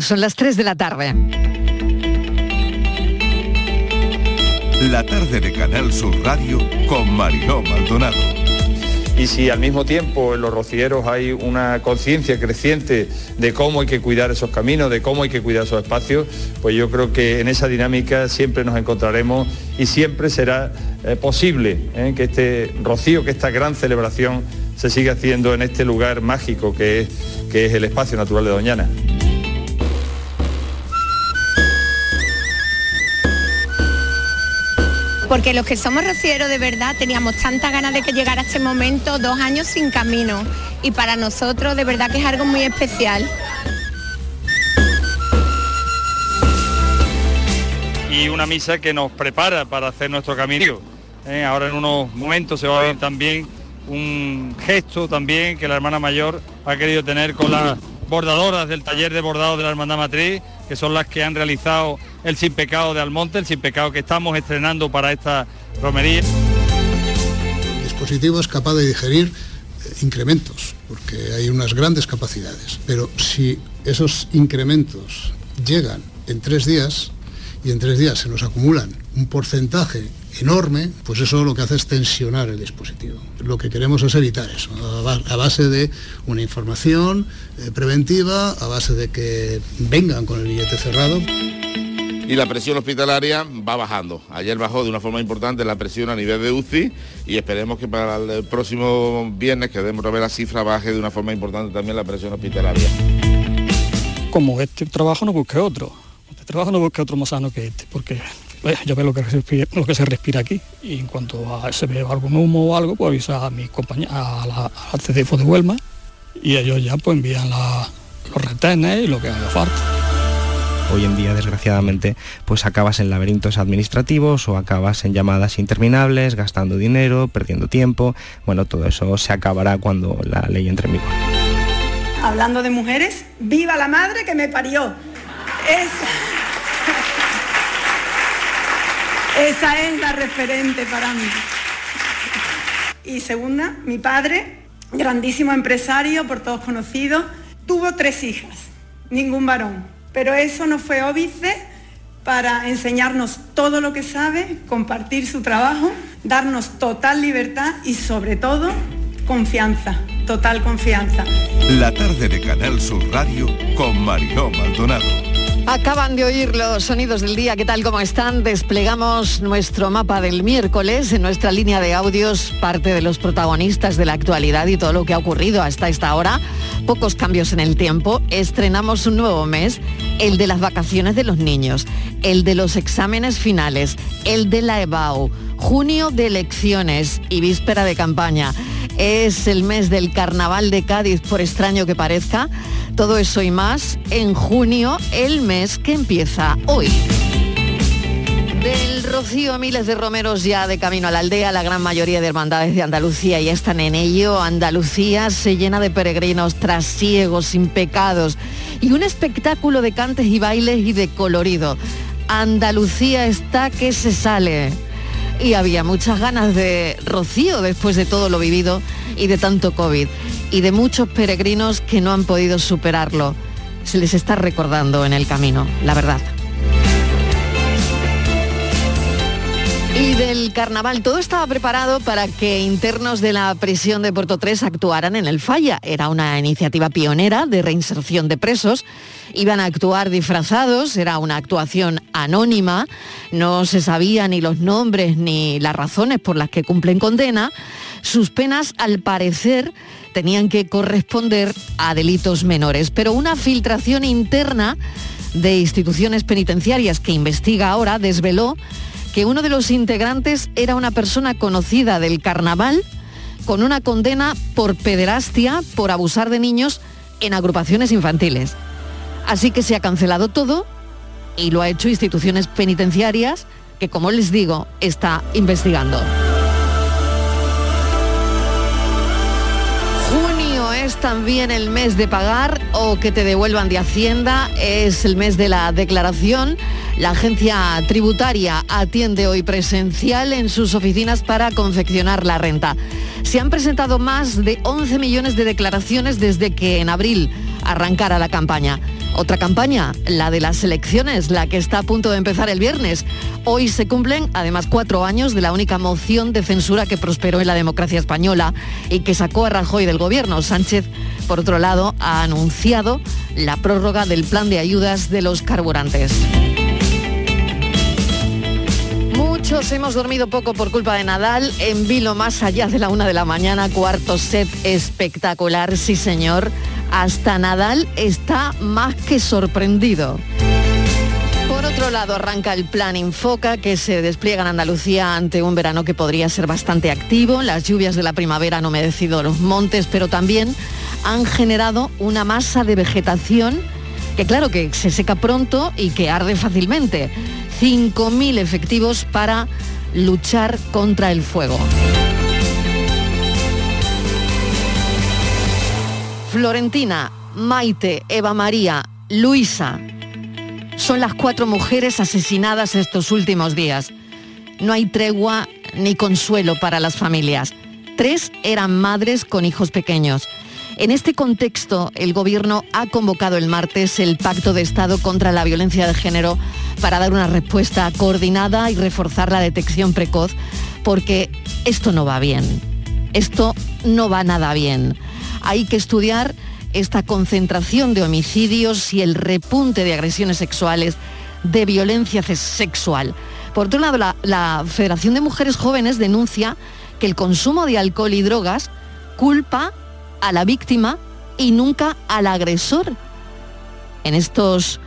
Son las 3 de la tarde. La tarde de Canal Sur Radio con Mariló Maldonado. Y si al mismo tiempo en los rocieros hay una conciencia creciente de cómo hay que cuidar esos caminos, de cómo hay que cuidar esos espacios, pues yo creo que en esa dinámica siempre nos encontraremos y siempre será eh, posible eh, que este rocío, que esta gran celebración se siga haciendo en este lugar mágico que es, que es el espacio natural de Doñana. Porque los que somos rocieros de verdad teníamos tanta ganas de que llegara este momento, dos años sin camino, y para nosotros de verdad que es algo muy especial. Y una misa que nos prepara para hacer nuestro camino. Eh, ahora en unos momentos se va a ver también un gesto también que la hermana mayor ha querido tener con las bordadoras del taller de bordado de la Hermandad Matriz, que son las que han realizado el Sin Pecado de Almonte, el Sin Pecado que estamos estrenando para esta romería. El dispositivo es capaz de digerir eh, incrementos, porque hay unas grandes capacidades, pero si esos incrementos llegan en tres días y en tres días se nos acumulan un porcentaje enorme, pues eso lo que hace es tensionar el dispositivo. Lo que queremos es evitar eso, a base de una información eh, preventiva, a base de que vengan con el billete cerrado. Y la presión hospitalaria va bajando. Ayer bajó de una forma importante la presión a nivel de UCI y esperemos que para el próximo viernes, que debemos ver la cifra, baje de una forma importante también la presión hospitalaria. Como este trabajo no busque otro. Este trabajo no busque otro más sano que este, porque ya ve lo que, lo que se respira aquí y en cuanto a, se ve algún humo o algo, pues avisa a mis compañeros, a la, al CDFO de Huelma y ellos ya pues envían los retenes y lo que haga falta. Hoy en día, desgraciadamente, pues acabas en laberintos administrativos o acabas en llamadas interminables, gastando dinero, perdiendo tiempo. Bueno, todo eso se acabará cuando la ley entre en vigor. Hablando de mujeres, viva la madre que me parió. Es... Esa es la referente para mí. Y segunda, mi padre, grandísimo empresario, por todos conocidos, tuvo tres hijas, ningún varón. Pero eso no fue óbice para enseñarnos todo lo que sabe, compartir su trabajo, darnos total libertad y sobre todo confianza, total confianza. La tarde de Canal Sur Radio con Mariló Maldonado. Acaban de oír los sonidos del día, ¿qué tal? ¿Cómo están? Desplegamos nuestro mapa del miércoles en nuestra línea de audios, parte de los protagonistas de la actualidad y todo lo que ha ocurrido hasta esta hora. Pocos cambios en el tiempo. Estrenamos un nuevo mes, el de las vacaciones de los niños, el de los exámenes finales, el de la EBAU, junio de elecciones y víspera de campaña. Es el mes del Carnaval de Cádiz, por extraño que parezca. Todo eso y más en junio, el mes que empieza hoy. Del Rocío, miles de romeros ya de camino a la aldea, la gran mayoría de hermandades de Andalucía ya están en ello. Andalucía se llena de peregrinos trasiegos, sin pecados y un espectáculo de cantes y bailes y de colorido. Andalucía está que se sale. Y había muchas ganas de Rocío después de todo lo vivido y de tanto COVID y de muchos peregrinos que no han podido superarlo. Se les está recordando en el camino, la verdad. Y del carnaval, todo estaba preparado para que internos de la prisión de Puerto 3 actuaran en el Falla. Era una iniciativa pionera de reinserción de presos. Iban a actuar disfrazados, era una actuación anónima, no se sabía ni los nombres ni las razones por las que cumplen condena. Sus penas, al parecer, tenían que corresponder a delitos menores, pero una filtración interna de instituciones penitenciarias que investiga ahora desveló que uno de los integrantes era una persona conocida del carnaval con una condena por pederastia, por abusar de niños en agrupaciones infantiles. Así que se ha cancelado todo y lo ha hecho instituciones penitenciarias que, como les digo, está investigando. También el mes de pagar o que te devuelvan de Hacienda, es el mes de la declaración. La agencia tributaria atiende hoy presencial en sus oficinas para confeccionar la renta. Se han presentado más de 11 millones de declaraciones desde que en abril arrancara la campaña. Otra campaña, la de las elecciones, la que está a punto de empezar el viernes. Hoy se cumplen además cuatro años de la única moción de censura que prosperó en la democracia española y que sacó a Rajoy del gobierno. Sánchez, por otro lado, ha anunciado la prórroga del plan de ayudas de los carburantes. Muchos hemos dormido poco por culpa de Nadal. En vilo más allá de la una de la mañana, cuarto set espectacular, sí señor. Hasta Nadal está más que sorprendido. Por otro lado, arranca el plan Infoca que se despliega en Andalucía ante un verano que podría ser bastante activo. Las lluvias de la primavera han humedecido los montes, pero también han generado una masa de vegetación que claro que se seca pronto y que arde fácilmente. 5.000 efectivos para luchar contra el fuego. Florentina, Maite, Eva María, Luisa son las cuatro mujeres asesinadas estos últimos días. No hay tregua ni consuelo para las familias. Tres eran madres con hijos pequeños. En este contexto, el Gobierno ha convocado el martes el Pacto de Estado contra la Violencia de Género para dar una respuesta coordinada y reforzar la detección precoz, porque esto no va bien. Esto no va nada bien. Hay que estudiar esta concentración de homicidios y el repunte de agresiones sexuales, de violencia sexual. Por otro lado, la, la Federación de Mujeres Jóvenes denuncia que el consumo de alcohol y drogas culpa a la víctima y nunca al agresor. En estos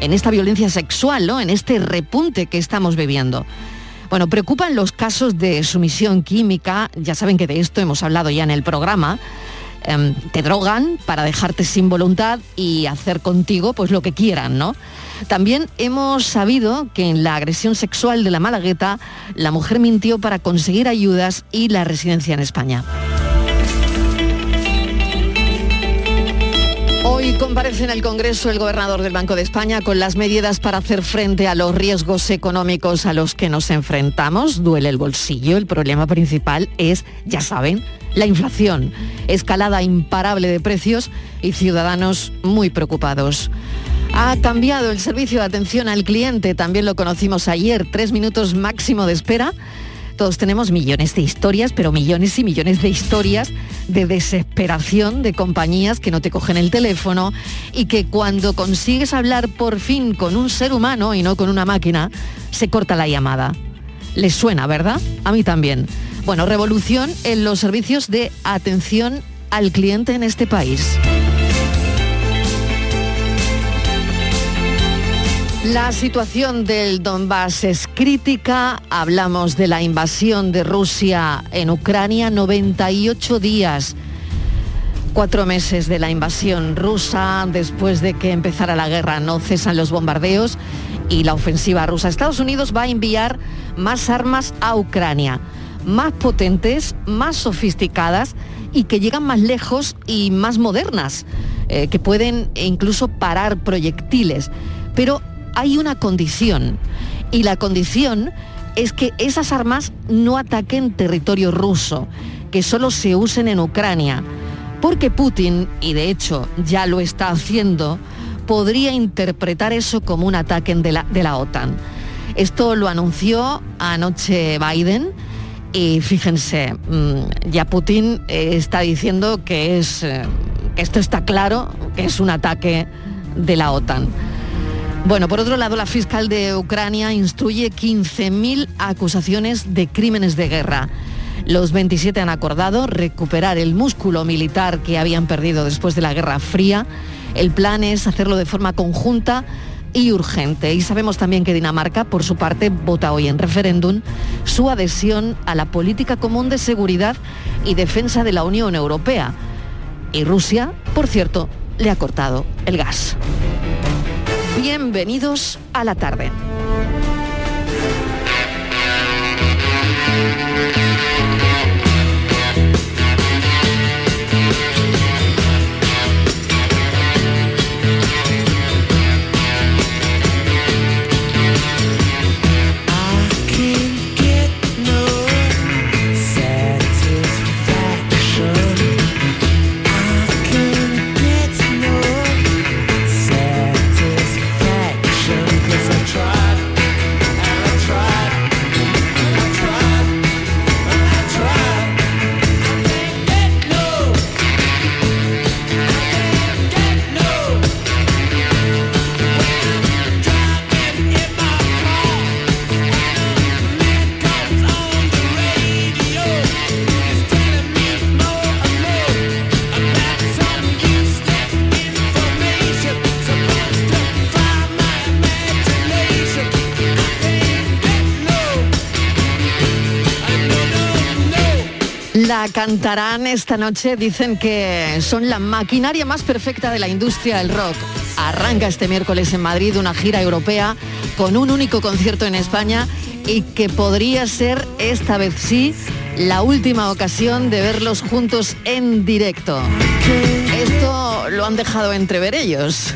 en esta violencia sexual, ¿no? En este repunte que estamos viviendo. Bueno, preocupan los casos de sumisión química, ya saben que de esto hemos hablado ya en el programa. Em, te drogan para dejarte sin voluntad y hacer contigo pues lo que quieran, ¿no? También hemos sabido que en la agresión sexual de la Malagueta, la mujer mintió para conseguir ayudas y la residencia en España. Hoy comparece en el Congreso el gobernador del Banco de España con las medidas para hacer frente a los riesgos económicos a los que nos enfrentamos. Duele el bolsillo. El problema principal es, ya saben, la inflación, escalada imparable de precios y ciudadanos muy preocupados. Ha cambiado el servicio de atención al cliente, también lo conocimos ayer, tres minutos máximo de espera todos tenemos millones de historias, pero millones y millones de historias de desesperación de compañías que no te cogen el teléfono y que cuando consigues hablar por fin con un ser humano y no con una máquina, se corta la llamada. Les suena, ¿verdad? A mí también. Bueno, revolución en los servicios de atención al cliente en este país. La situación del Donbass es crítica. Hablamos de la invasión de Rusia en Ucrania, 98 días. Cuatro meses de la invasión rusa, después de que empezara la guerra, no cesan los bombardeos y la ofensiva rusa. Estados Unidos va a enviar más armas a Ucrania, más potentes, más sofisticadas y que llegan más lejos y más modernas, eh, que pueden incluso parar proyectiles. Pero hay una condición y la condición es que esas armas no ataquen territorio ruso, que solo se usen en Ucrania, porque Putin, y de hecho ya lo está haciendo, podría interpretar eso como un ataque de la, OTAN. Esto lo anunció anoche Biden y fíjense, mm, ya Putin eh, está diciendo que, es, eh, que esto está claro, que es un ataque de la OTAN. Bueno, por otro lado, la fiscal de Ucrania instruye 15.000 acusaciones de crímenes de guerra. Los 27 han acordado recuperar el músculo militar que habían perdido después de la Guerra Fría. El plan es hacerlo de forma conjunta y urgente. Y sabemos también que Dinamarca, por su parte, vota hoy en referéndum su adhesión a la política común de seguridad y defensa de la Unión Europea. Y Rusia, por cierto, le ha cortado el gas. Bienvenidos a la tarde. Cantarán esta noche, dicen que son la maquinaria más perfecta de la industria del rock. Arranca este miércoles en Madrid una gira europea con un único concierto en España y que podría ser esta vez sí la última ocasión de verlos juntos en directo. Esto lo han dejado entrever ellos.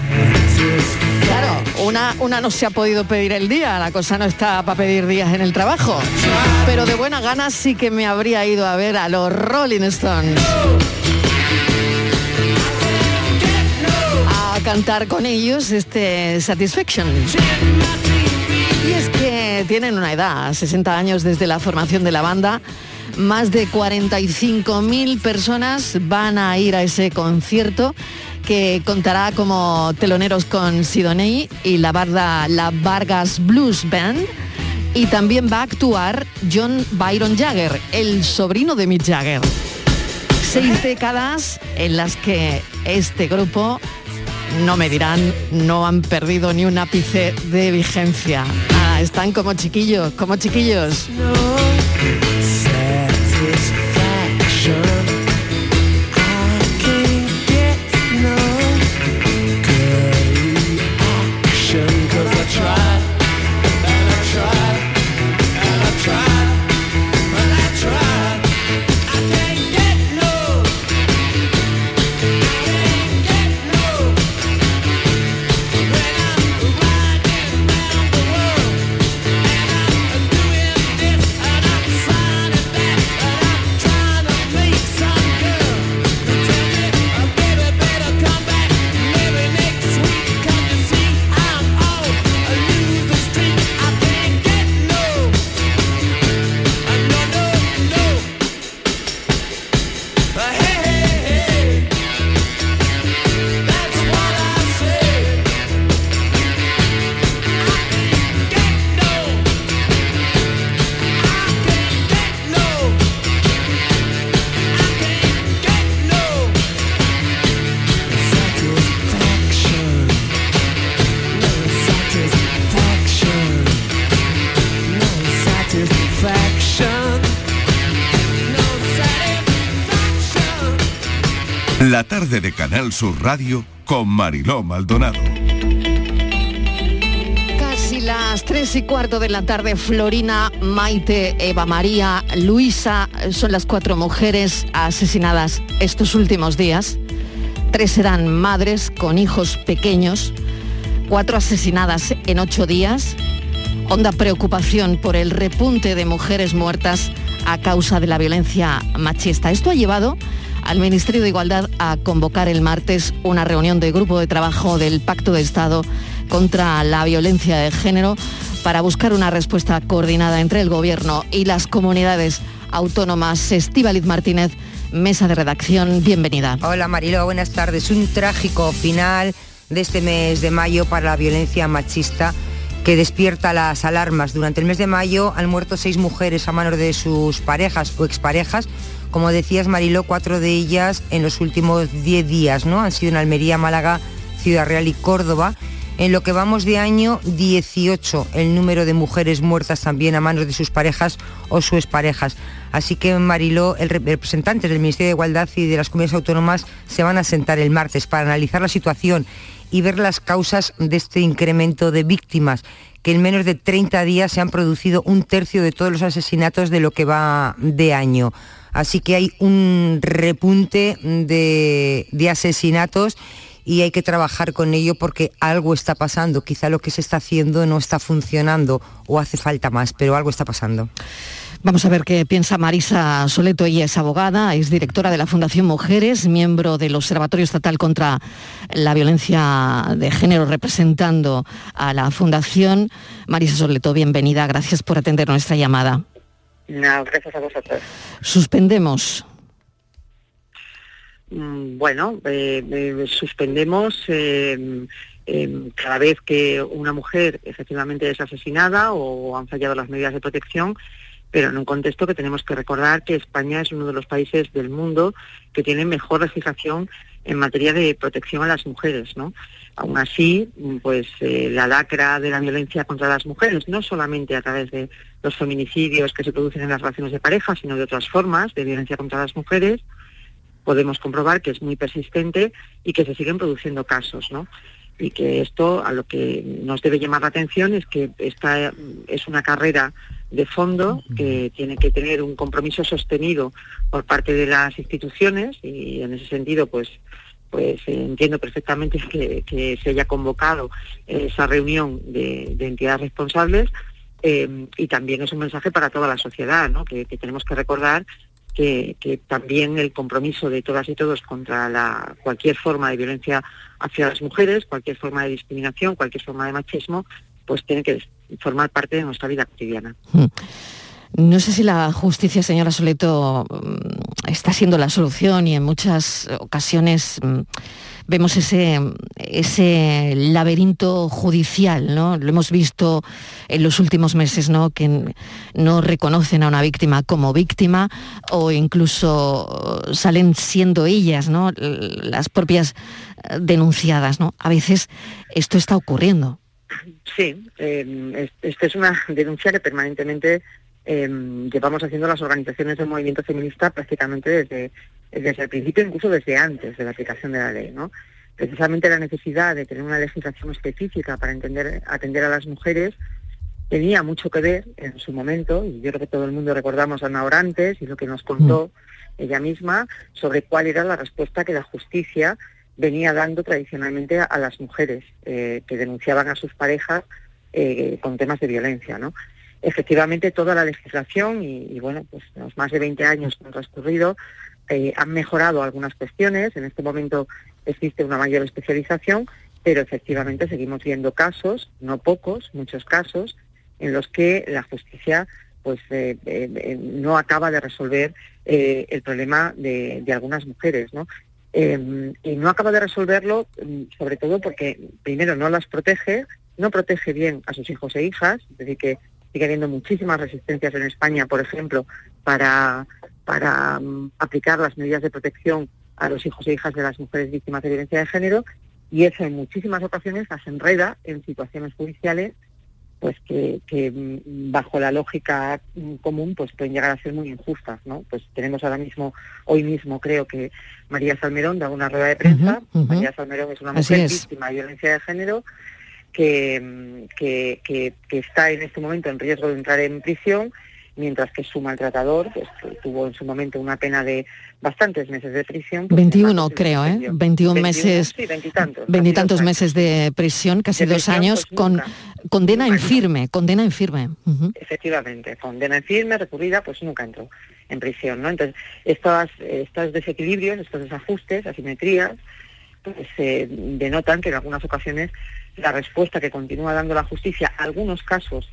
Una, una no se ha podido pedir el día, la cosa no está para pedir días en el trabajo. Pero de buena gana sí que me habría ido a ver a los Rolling Stones. A cantar con ellos este Satisfaction. Y es que tienen una edad, 60 años desde la formación de la banda. Más de 45.000 personas van a ir a ese concierto que contará como teloneros con Sidoney y la barda La Vargas Blues Band. Y también va a actuar John Byron Jagger, el sobrino de Mick Jagger. Seis décadas en las que este grupo, no me dirán, no han perdido ni un ápice de vigencia. Ah, están como chiquillos, como chiquillos. La tarde de Canal Sur Radio con Mariló Maldonado. Casi las tres y cuarto de la tarde, Florina, Maite, Eva María, Luisa son las cuatro mujeres asesinadas estos últimos días. Tres eran madres con hijos pequeños, cuatro asesinadas en ocho días. Honda preocupación por el repunte de mujeres muertas a causa de la violencia machista. Esto ha llevado al Ministerio de Igualdad a convocar el martes una reunión de grupo de trabajo del Pacto de Estado contra la violencia de género para buscar una respuesta coordinada entre el Gobierno y las comunidades autónomas. Estíbaliz Martínez, mesa de redacción, bienvenida. Hola Marilo, buenas tardes. Un trágico final de este mes de mayo para la violencia machista que despierta las alarmas. Durante el mes de mayo han muerto seis mujeres a manos de sus parejas o exparejas como decías, Mariló, cuatro de ellas en los últimos diez días, ¿no? Han sido en Almería, Málaga, Ciudad Real y Córdoba. En lo que vamos de año, 18 el número de mujeres muertas también a manos de sus parejas o sus parejas. Así que Mariló, el representante del Ministerio de Igualdad y de las comunidades autónomas se van a sentar el martes para analizar la situación y ver las causas de este incremento de víctimas, que en menos de 30 días se han producido un tercio de todos los asesinatos de lo que va de año. Así que hay un repunte de, asesinatos y hay que trabajar con ello porque algo está pasando. Quizá lo que se está haciendo no está funcionando o hace falta más, pero algo está pasando. Vamos a ver qué piensa Marisa Soleto. Ella es abogada, es directora de la Fundación Mujeres, miembro del Observatorio Estatal contra la Violencia de Género, representando a la Fundación. Marisa Soleto, bienvenida. Gracias por atender nuestra llamada. No, gracias a vosotros. Suspendemos. Mm, bueno, eh, eh, suspendemos em, em, cada vez que una mujer efectivamente es asesinada o han fallado las medidas de protección, pero en un contexto que tenemos que recordar que España es uno de los países del mundo que tiene mejor legislación en materia de protección a las mujeres, ¿no? Aún así, pues eh, la lacra de la violencia contra las mujeres, no solamente a través de los feminicidios que se producen en las relaciones de pareja, sino de otras formas de violencia contra las mujeres, podemos comprobar que es muy persistente y que se siguen produciendo casos, ¿no? Y que esto a lo que nos debe llamar la atención es que esta es una carrera de fondo que tiene que tener un compromiso sostenido por parte de las instituciones y en ese sentido pues pues entiendo perfectamente que, se haya convocado esa reunión de, entidades responsables eh, y también es un mensaje para toda la sociedad, ¿no? que, tenemos que recordar que, también el compromiso de todas y todos contra la, cualquier forma de violencia hacia las mujeres, cualquier forma de discriminación, cualquier forma de machismo, pues tiene que formar parte de nuestra vida cotidiana. Hmm. No sé si la justicia, señora Soleto, mm, está siendo la solución y en muchas ocasiones mm, vemos ese, ese laberinto judicial, ¿no? Lo hemos visto en los últimos meses, ¿no? Que no reconocen a una víctima como víctima o incluso salen siendo ellas, ¿no? Las propias eh, denunciadas, ¿no? A veces esto está ocurriendo. Sí, eh, esta es una denuncia que permanentemente Em, llevamos haciendo las organizaciones del movimiento feminista prácticamente desde, desde el principio, incluso desde antes de la aplicación de la ley. ¿no? Precisamente la necesidad de tener una legislación específica para entender, atender a las mujeres tenía mucho que ver en su momento, y yo creo que todo el mundo recordamos a Ana Orantes y lo que nos contó mm. ella misma sobre cuál era la respuesta que la justicia venía dando tradicionalmente a, las mujeres eh, que denunciaban a sus parejas eh, con temas de violencia. ¿no? efectivamente toda la legislación y, bueno, pues los más de 20 años que han transcurrido eh, han mejorado algunas cuestiones. En este momento existe una mayor especialización, pero efectivamente seguimos viendo casos, no pocos, muchos casos, en los que la justicia pues no acaba de resolver el problema de, de, algunas mujeres, ¿no? Y no acaba de resolverlo mm, sobre todo porque primero no las protege, no protege bien a sus hijos e hijas, es decir, que sigue habiendo muchísimas resistencias en España, por ejemplo, para, para mm, aplicar las medidas de protección a los hijos e hijas de las mujeres víctimas de violencia de género y eso en muchísimas ocasiones las enreda en situaciones judiciales pues que, mm, bajo la lógica mm, común pues pueden llegar a ser muy injustas, ¿no? Pues tenemos ahora mismo, hoy mismo creo que María Salmerón da una rueda de prensa, María Salmerón es una mujer víctima de violencia de género que, que, está en este momento en riesgo de entrar en prisión, mientras que su maltratador pues, tuvo en su momento una pena de bastantes meses de prisión. 21 pues, creo, ¿eh? 21, meses. Sí, veintitantos. meses de prisión, casi dos años, pues, con condena en firme, condena en firme. Efectivamente, condena en firme, recurrida, pues nunca entró en prisión, ¿no? Entonces, estos, estos desequilibrios, estos desajustes, asimetrías, pues se denotan que en algunas ocasiones la respuesta que continúa dando la justicia a algunos casos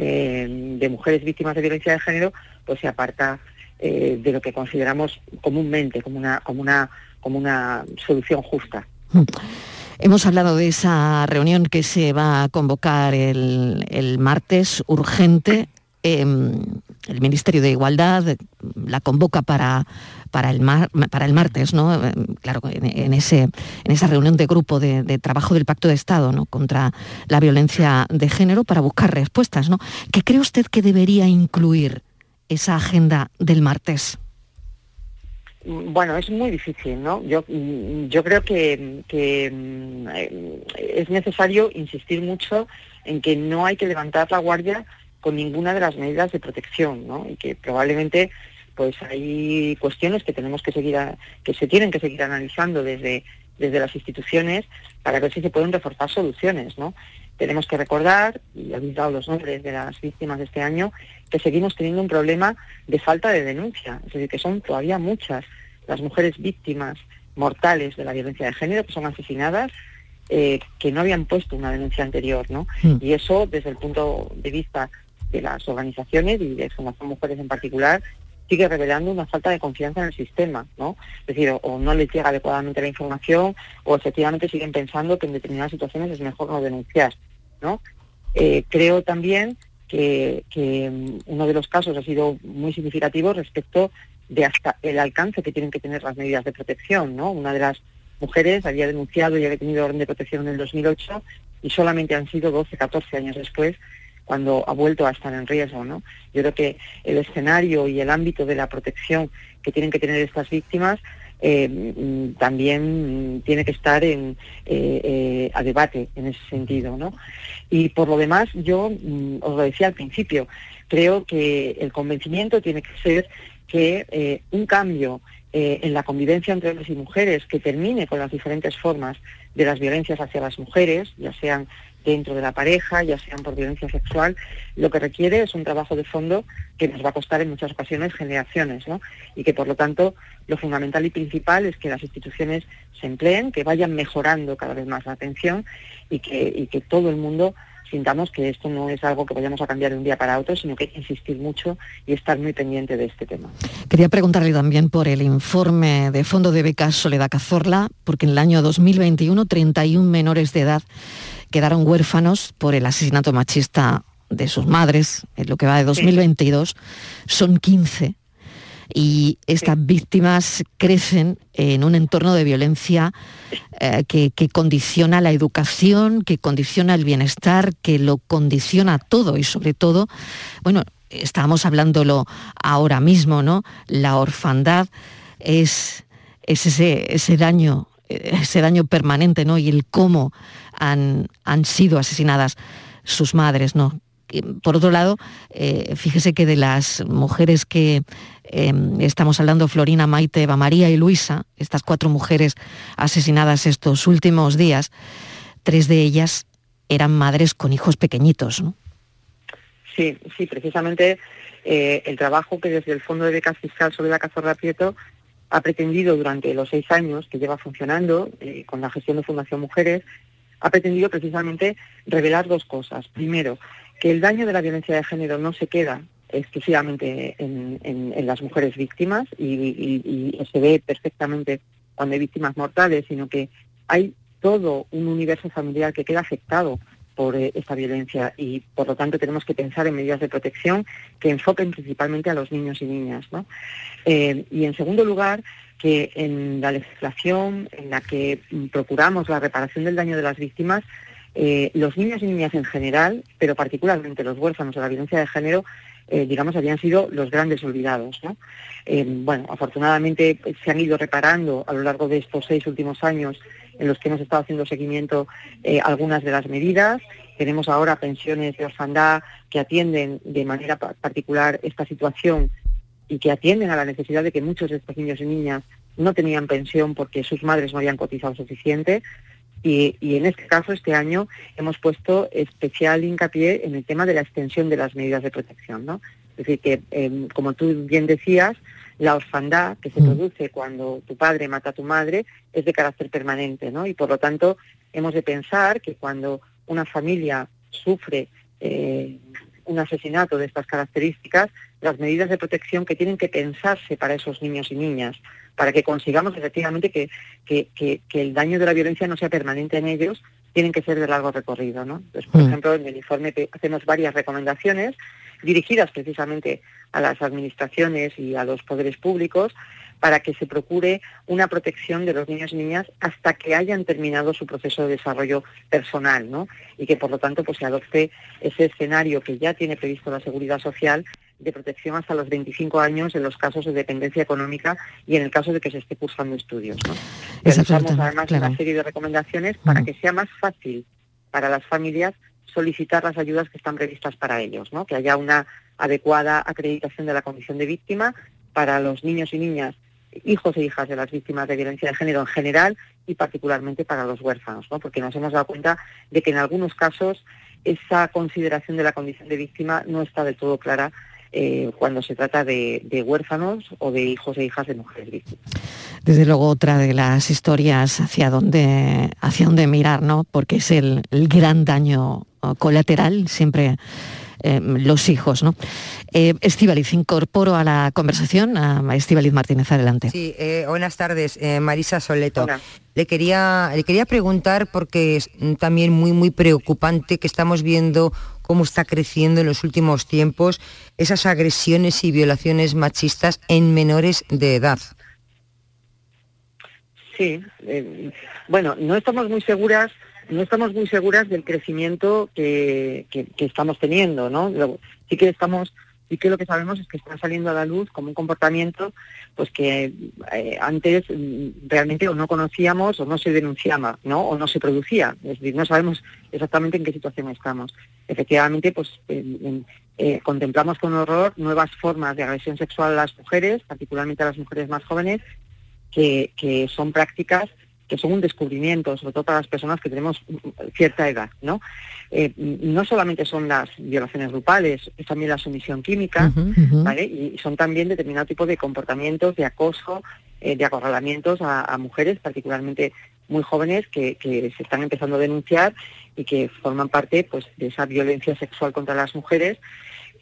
eh, de mujeres víctimas de violencia de género, pues se aparta eh, de lo que consideramos comúnmente como una, como una, como una solución justa. Hmm. Hemos hablado de esa reunión que se va a convocar el, el martes urgente. Em, el Ministerio de Igualdad la convoca para para el, para el martes, ¿no? Eh, claro, en, ese, en esa reunión de grupo de, trabajo del Pacto de Estado ¿no? contra la violencia de género para buscar respuestas. ¿no? ¿Qué cree usted que debería incluir esa agenda del martes? Bueno, es muy difícil, ¿no? Yo, yo creo que, mm, es necesario insistir mucho en que no hay que levantar la guardia con ninguna de las medidas de protección, ¿no? Y que probablemente pues hay cuestiones que tenemos que seguir que se tienen que seguir analizando desde desde las instituciones para ver si se pueden reforzar soluciones, ¿no? Tenemos que recordar, y habéis dado los nombres de las víctimas de este año, que seguimos teniendo un problema de falta de denuncia, es decir, que son todavía muchas las mujeres víctimas mortales de la violencia de género que son asesinadas eh, que no habían puesto una denuncia anterior, ¿no? Hmm. Y eso, desde el punto de vista de las organizaciones y de Fundación Mujeres en particular, sigue revelando una falta de confianza en el sistema, ¿no? Es decir, o, no les llega adecuadamente la información o efectivamente siguen pensando que en determinadas situaciones es mejor no denunciar, ¿no? Eh, creo también que, mm, uno de los casos ha sido muy significativo respecto de hasta el alcance que tienen que tener las medidas de protección, ¿no? Una de las mujeres había denunciado y había tenido orden de protección en el 2008 y solamente han sido 12, 14 años después cuando ha vuelto a estar en riesgo. ¿no? Yo creo que el escenario y el ámbito de la protección que tienen que tener estas víctimas eh, mm, también tiene que estar en, eh, eh, a debate en ese sentido. ¿no? Y por lo demás, yo mm, os lo decía al principio, creo que el convencimiento tiene que ser que un cambio en la convivencia entre hombres y mujeres que termine con las diferentes formas de las violencias hacia las mujeres, ya sean dentro de la pareja, ya sean por violencia sexual, lo que requiere es un trabajo de fondo que nos va a costar en muchas ocasiones generaciones, ¿no? Y que por lo tanto lo fundamental y principal es que las instituciones se empleen, que vayan mejorando cada vez más la atención y que, y que todo el mundo sintamos que esto no es algo que vayamos a cambiar de un día para otro, sino que hay que insistir mucho y estar muy pendiente de este tema. Quería preguntarle también por el informe de Fondo de Becas Soledad Cazorla, porque en el año 2021 31 menores de edad quedaron huérfanos por el asesinato machista de sus madres, en lo que va de 2022, son 15 y estas víctimas crecen en un entorno de violencia eh, que, condiciona la educación, que condiciona el bienestar, que lo condiciona todo y sobre todo, bueno, estábamos hablándolo ahora mismo, ¿no? La orfandad es, ese, ese daño ese daño permanente, ¿no? Y el cómo han, han sido asesinadas sus madres, ¿no? Por otro lado, eh, fíjese que de las mujeres que em, estamos hablando, Florina, Maite, Eva María y Luisa, estas cuatro mujeres asesinadas estos últimos días, tres de ellas eran madres con hijos pequeñitos. Sí, sí, precisamente eh, el trabajo que desde el Fondo de Becas Fiscal sobre la Cazorra Prieto ha pretendido durante los seis años que lleva funcionando eh, con la gestión de Fundación Mujeres, ha pretendido precisamente revelar dos cosas. Primero, que el daño de la violencia de género no se queda exclusivamente en, las mujeres víctimas y, se ve perfectamente cuando hay víctimas mortales, sino que hay todo un universo familiar que queda afectado por eh, esta violencia y por lo tanto tenemos que pensar en medidas de protección que enfoquen principalmente a los niños y niñas. Eh, y en segundo lugar, que en la legislación en la que procuramos la reparación del daño de las víctimas, eh, los niños y niñas en general, pero particularmente los huérfanos de la violencia de género, eh, digamos, habían sido los grandes olvidados. Eh, bueno, afortunadamente se han ido reparando a lo largo de estos seis últimos años en los que hemos estado haciendo seguimiento algunas de las medidas. Tenemos ahora pensiones de orfandad que atienden de manera particular esta situación y que atienden a la necesidad de que muchos de estos niños y niñas no tenían pensión porque sus madres no habían cotizado suficiente. Y, en este caso, este año, hemos puesto especial hincapié en el tema de la extensión de las medidas de protección. ¿no? Es decir, que, em, como tú bien decías, la orfandad que se mm. produce cuando tu padre mata a tu madre es de carácter permanente, ¿no? Y por lo tanto, hemos de pensar que cuando una familia sufre eh, un asesinato de estas características, las medidas de protección que tienen que pensarse para esos niños y niñas, para que consigamos efectivamente que, que, el daño de la violencia no sea permanente en ellos, tienen que ser de largo recorrido. ¿no? por mm. ejemplo, en el informe hacemos varias recomendaciones dirigidas precisamente a las administraciones y a los poderes públicos para que se procure una protección de los niños y niñas hasta que hayan terminado su proceso de desarrollo personal, ¿no? Y que por lo tanto pues se adopte ese escenario que ya tiene previsto la Seguridad Social de protección hasta los 25 años en los casos de dependencia económica y en el caso de que se esté cursando estudios. ¿no? además una serie de recomendaciones para que sea más fácil para las familias solicitar las ayudas que están previstas para ellos, ¿no? que haya una adecuada acreditación de la condición de víctima para los niños y niñas hijos e hijas de las víctimas de violencia de género en general y particularmente para los huérfanos, ¿no? porque nos hemos dado cuenta de que en algunos casos esa consideración de la condición de víctima no está del todo clara eh, cuando se trata de, huérfanos o de hijos e hijas de mujeres víctimas. Desde luego otra de las historias hacia dónde hacia dónde mirar, ¿no? Porque es el, el gran daño colateral siempre eh, los hijos. ¿no? Eh, Estivaliz, incorporo a la conversación a Estivaliz Martínez, adelante. Sí, eh, buenas tardes, eh, Marisa Soleto. Le quería, le quería preguntar, porque es también muy, muy preocupante que estamos viendo cómo está creciendo en los últimos tiempos esas agresiones y violaciones machistas en menores de edad. Sí, bueno, no estamos muy seguras no estamos muy seguras del crecimiento que, que estamos teniendo, ¿no? Sí que estamos y que lo que sabemos es que está saliendo a la luz como un comportamiento pues que eh, antes mm, realmente o no conocíamos o no se denunciaba, ¿no? O no se producía. Es decir, no sabemos exactamente en qué situación estamos. Efectivamente, pues eh, contemplamos con horror nuevas formas de agresión sexual a las mujeres, particularmente a las mujeres más jóvenes, que, que son prácticas que son un descubrimiento, sobre todo para las personas que tenemos cierta edad, ¿no? Eh, no solamente son las violaciones grupales, es también la sumisión química, ¿vale? Y son también determinado tipo de comportamientos de acoso, eh, de acorralamientos a, mujeres, particularmente muy jóvenes, que, se están empezando a denunciar y que forman parte pues, de esa violencia sexual contra las mujeres.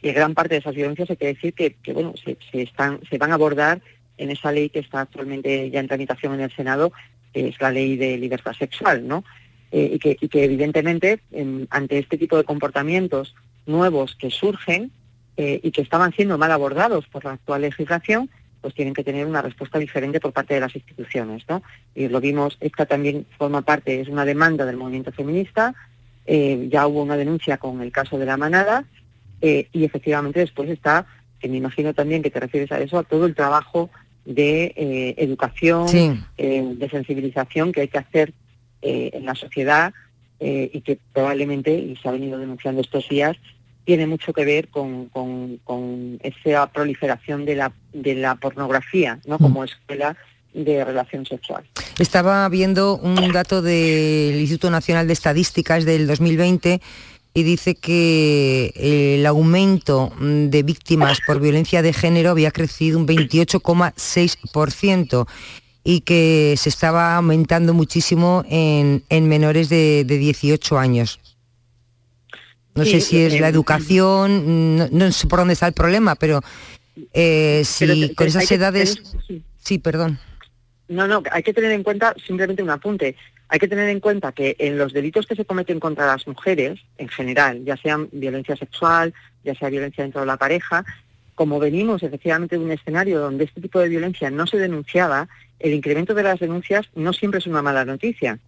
Y gran parte de esas violencias hay que decir que, bueno, se, están, se van a abordar en esa ley que está actualmente ya en tramitación en el Senado es la ley de libertad sexual, ¿no? Eh, y, que, evidentemente ante este tipo de comportamientos nuevos que surgen eh, y que estaban siendo mal abordados por la actual legislación, pues tienen que tener una respuesta diferente por parte de las instituciones, ¿no? Y lo vimos, esta también forma parte, es una demanda del movimiento feminista, eh, ya hubo una denuncia con el caso de la manada, y efectivamente después está, que me imagino también que te refieres a eso, a todo el trabajo de eh, educación, eh, de sensibilización que hay que hacer eh, en la sociedad y que probablemente, y se ha venido denunciando estos días, tiene mucho que ver con, esa proliferación de la, de la pornografía ¿no? Mm. como escuela de relación sexual. Estaba viendo un dato del Instituto Nacional de Estadísticas del 2020 y dice que el aumento de víctimas por violencia de género había crecido un 28,6% y que se estaba aumentando muchísimo en, menores de, 18 años. No sé si es la educación, no, sé por dónde está el problema, pero eh, si con esas edades... sí, perdón. No, no, hay que tener en cuenta simplemente un apunte. Hay que tener en cuenta que en los delitos que se cometen contra las mujeres, en general, ya sean violencia sexual, ya sea violencia dentro de la pareja, como venimos efectivamente de un escenario donde este tipo de violencia no se denunciaba, el incremento de las denuncias no siempre es una mala noticia,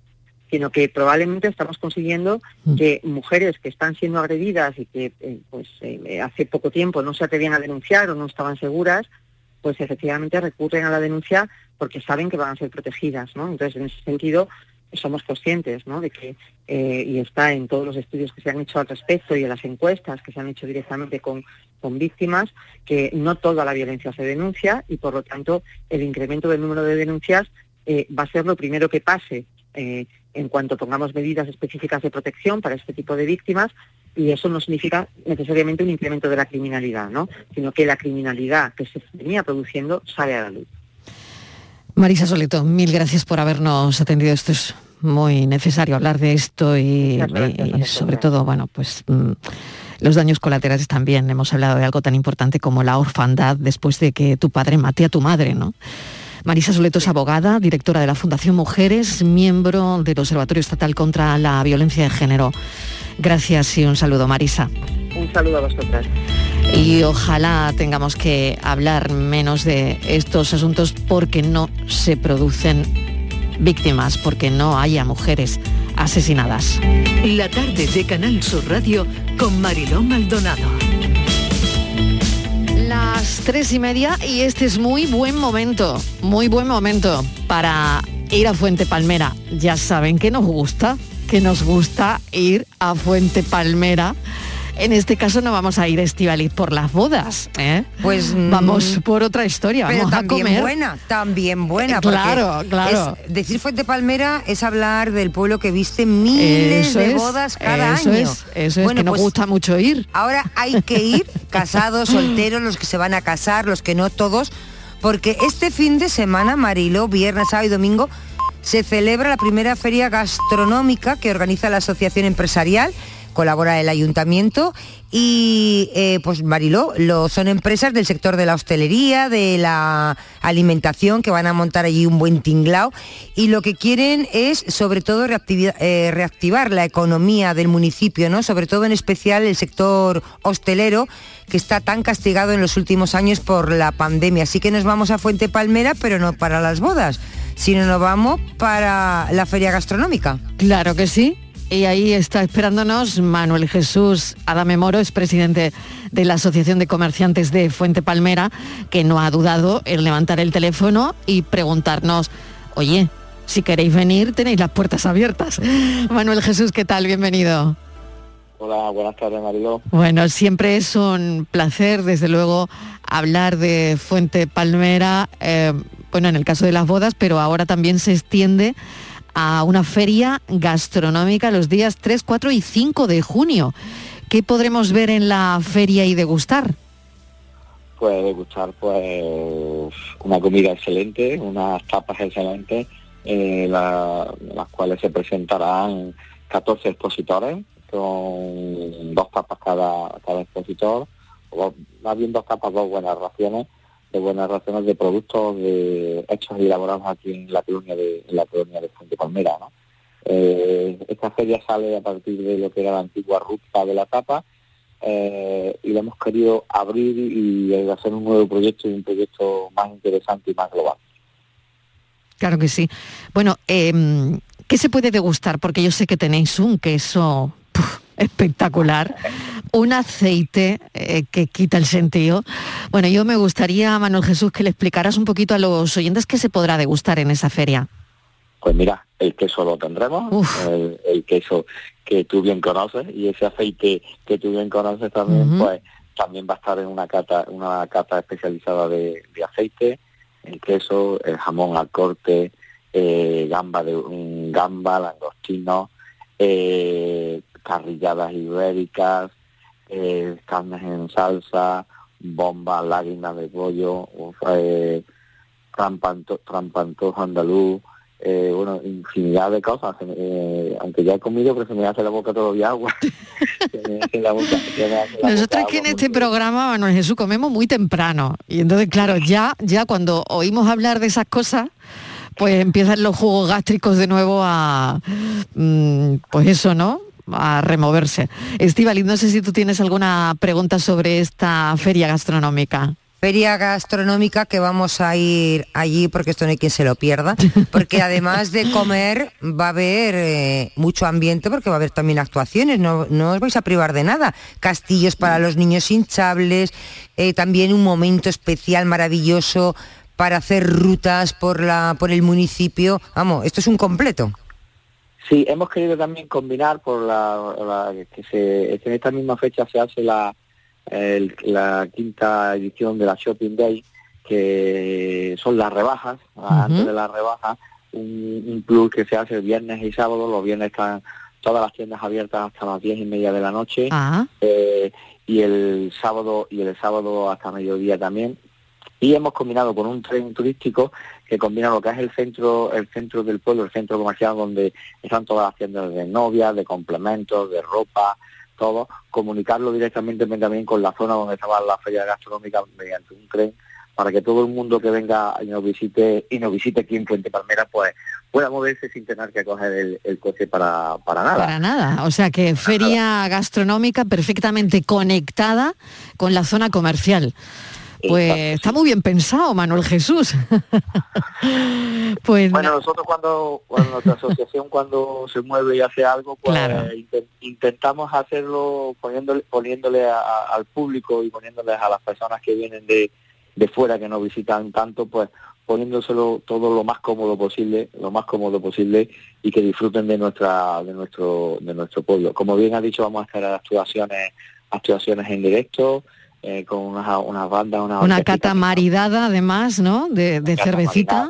sino que probablemente estamos consiguiendo mm. que mujeres que están siendo agredidas y que eh, pues eh, hace poco tiempo no se atrevían a denunciar o no estaban seguras, pues efectivamente recurren a la denuncia porque saben que van a ser protegidas, ¿no? Entonces, en ese sentido, somos conscientes de que, eh, y está en todos los estudios que se han hecho al respecto y en las encuestas que se han hecho directamente con, con víctimas, que no toda la violencia se denuncia y por lo tanto el incremento del número de denuncias eh, va a ser lo primero que pase eh, en cuanto pongamos medidas específicas de protección para este tipo de víctimas y eso no significa necesariamente un incremento de la criminalidad, ¿no? sino que la criminalidad que se venía produciendo sale a la luz. Marisa Soleto, mil gracias por habernos atendido. Esto es muy necesario hablar de esto y, sobre todo, bueno, pues mm, los daños colaterales también. Hemos hablado de algo tan importante como la orfandad después de que tu padre mate a tu madre, ¿no? Marisa Soleto es abogada, directora de la Fundación Mujeres, miembro del Observatorio Estatal contra la Violencia de Género. Gracias y un saludo, Marisa. Un saludo a vosotras y ojalá tengamos que hablar menos de estos asuntos porque no se producen víctimas, porque no haya mujeres asesinadas. La tarde de Canal Sur Radio con Mariló Maldonado. Tres y media y este es muy buen momento, muy buen momento para ir a Fuente Palmera. Ya saben que nos gusta, que nos gusta ir a Fuente Palmera en este caso no vamos a ir a Estivaliz por las bodas, ¿eh? Pues vamos mm, por otra historia, pero vamos también a comer. buena, también buena. Claro, claro. decir Fuente Palmera es hablar del pueblo que viste miles de bodas cada año. Es, eso es, que nos pues gusta mucho ir. Ahora hay que ir, casados, solteros, los que se van a casar, los que no todos, porque este fin de semana, Marilo, viernes, sábado y domingo, se celebra la primera feria gastronómica que organiza la Asociación Empresarial colabora el ayuntamiento y eh, pues Mariló, lo, son empresas del sector de la hostelería, de la alimentación, que van a montar allí un buen tinglao y lo que quieren es sobre todo eh, reactivar la economía del municipio, ¿no? sobre todo en especial el sector hostelero que está tan castigado en los últimos años por la pandemia. Así que nos vamos a Fuente Palmera, pero no para las bodas, sino nos vamos para la feria gastronómica. Claro que sí y ahí está esperándonos Manuel Jesús Adame Moro, es presidente de la Asociación de Comerciantes de Fuente Palmera, que no ha dudado en levantar el teléfono y preguntarnos, oye, si queréis venir tenéis las puertas abiertas. Manuel Jesús, ¿qué tal? Bienvenido. Hola, buenas tardes, Mariló. Bueno, siempre es un placer, desde luego, hablar de Fuente Palmera, eh, bueno, en el caso de las bodas, pero ahora también se extiende a una feria gastronómica los días 3, 4 y 5 de junio. ¿Qué podremos ver en la feria y degustar? Pues degustar pues una comida excelente, unas tapas excelentes, eh, la- las cuales se presentarán 14 expositores con dos tapas cada, cada expositor, o más bien dos tapas, dos buenas raciones, de buenas raciones de productos de, hechos y elaborados aquí en la colonia de, la colonia de Fuente Palmera. ¿no? Eh, esta feria sale a partir de lo que era la antigua ruta de la tapa eh, y lo hemos querido abrir y, hacer un nuevo proyecto y un proyecto más interesante y más global. Claro que sí. Bueno, em, ¿qué se puede degustar? Porque yo sé que tenéis un queso espectacular, un aceite eh, que quita el sentido. Bueno, yo me gustaría, Manuel Jesús, que le explicaras un poquito a los oyentes qué se podrá degustar en esa feria. Pues mira, el queso lo tendremos, el, el queso que tú bien conoces y ese aceite que tú bien conoces también, pues también va a estar en una cata, una cata especializada de, de aceite, el queso, el jamón al corte, eh, gamba de un gamba, langostino, eh, carrilladas ibéricas, eh, carnes en salsa, bombas, lágrimas de pollo, eh, trampanto, trampantojo andaluz, eh, bueno, infinidad de cosas. eh, aunque ya he comido, pero se me hace la boca todavía agua. Nosotros que en este programa, Manuel Jesús, comemos muy temprano. Y entonces, claro, ya, ya cuando oímos hablar de esas cosas, pues empiezan los jugos gástricos de nuevo a, mm, pues eso, ¿no? A removerse. Estivaliz, no sé si tú tienes alguna pregunta sobre esta feria gastronómica. Feria gastronómica que vamos a ir allí porque esto no hay quien se lo pierda, porque además de comer va a haber eh, mucho ambiente porque va a haber también actuaciones, no, no os vais a privar de nada. Castillos para los niños hinchables, eh, también un momento especial maravilloso para hacer rutas por, la, por el municipio. Vamos, esto es un completo. Sí, hemos querido también combinar por la, la- que se, en esta misma fecha se hace la, el- la quinta edición de la Shopping Day, que son las rebajas, antes de las rebajas, un, un plus que se hace el viernes y sábado, los viernes están todas las tiendas abiertas hasta las diez y media de la noche, Ah, eh, y el sábado y el sábado hasta mediodía también. Y hemos combinado con un tren turístico que combina lo que es el centro el centro del pueblo el centro comercial donde están todas las tiendas de novias de complementos de ropa todo comunicarlo directamente también con la zona donde estaba la feria gastronómica mediante un tren para que todo el mundo que venga y nos visite y nos visite aquí en Puente Palmera pues pueda moverse sin tener que coger el, el coche para, para nada para nada. O sea que feria gastronómica perfectamente conectada con la zona comercial. Pues está muy bien pensado, Manuel Jesús. pues Bueno, nosotros cuando, cuando nuestra asociación cuando se mueve y hace algo, pues Claro. intentamos hacerlo poniéndole, poniéndole a- a- al público y poniéndoles a las personas que vienen de, de fuera que nos visitan tanto, pues poniéndoselo todo lo más cómodo posible, lo más cómodo posible y que disfruten de nuestra, de nuestro, de nuestro pueblo. Como bien ha dicho, vamos a hacer actuaciones, actuaciones en directo, eh, con unas, unas bandas, unas una orquestitas cata maridada además, ¿no? De, de cervecita.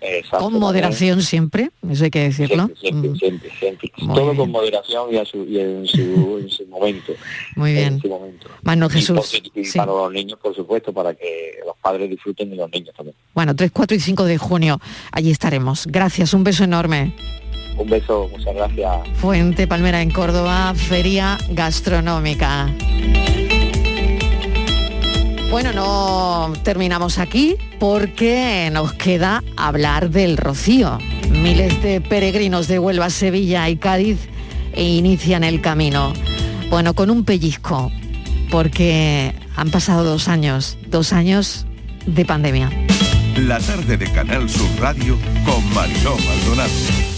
Exacto, Con moderación siempre, eso hay que decirlo. Siempre, siempre, siempre. Todo con moderación y, a su, y en, su, en su momento. Muy bien. En su momento. Manuel Y, Jesús. y sí. para los niños, por supuesto, para que los padres disfruten y los niños también. Bueno, 3, 4 y 5 de junio, allí estaremos. Gracias, un beso enorme. Un beso, muchas gracias. Fuente Palmera en Córdoba, feria gastronómica. Bueno, no terminamos aquí porque nos queda hablar del rocío. Miles de peregrinos de Huelva, Sevilla y Cádiz inician el camino. Bueno, con un pellizco, porque han pasado dos años, dos años de pandemia. La tarde de Canal Sur Radio con Mariló Maldonado.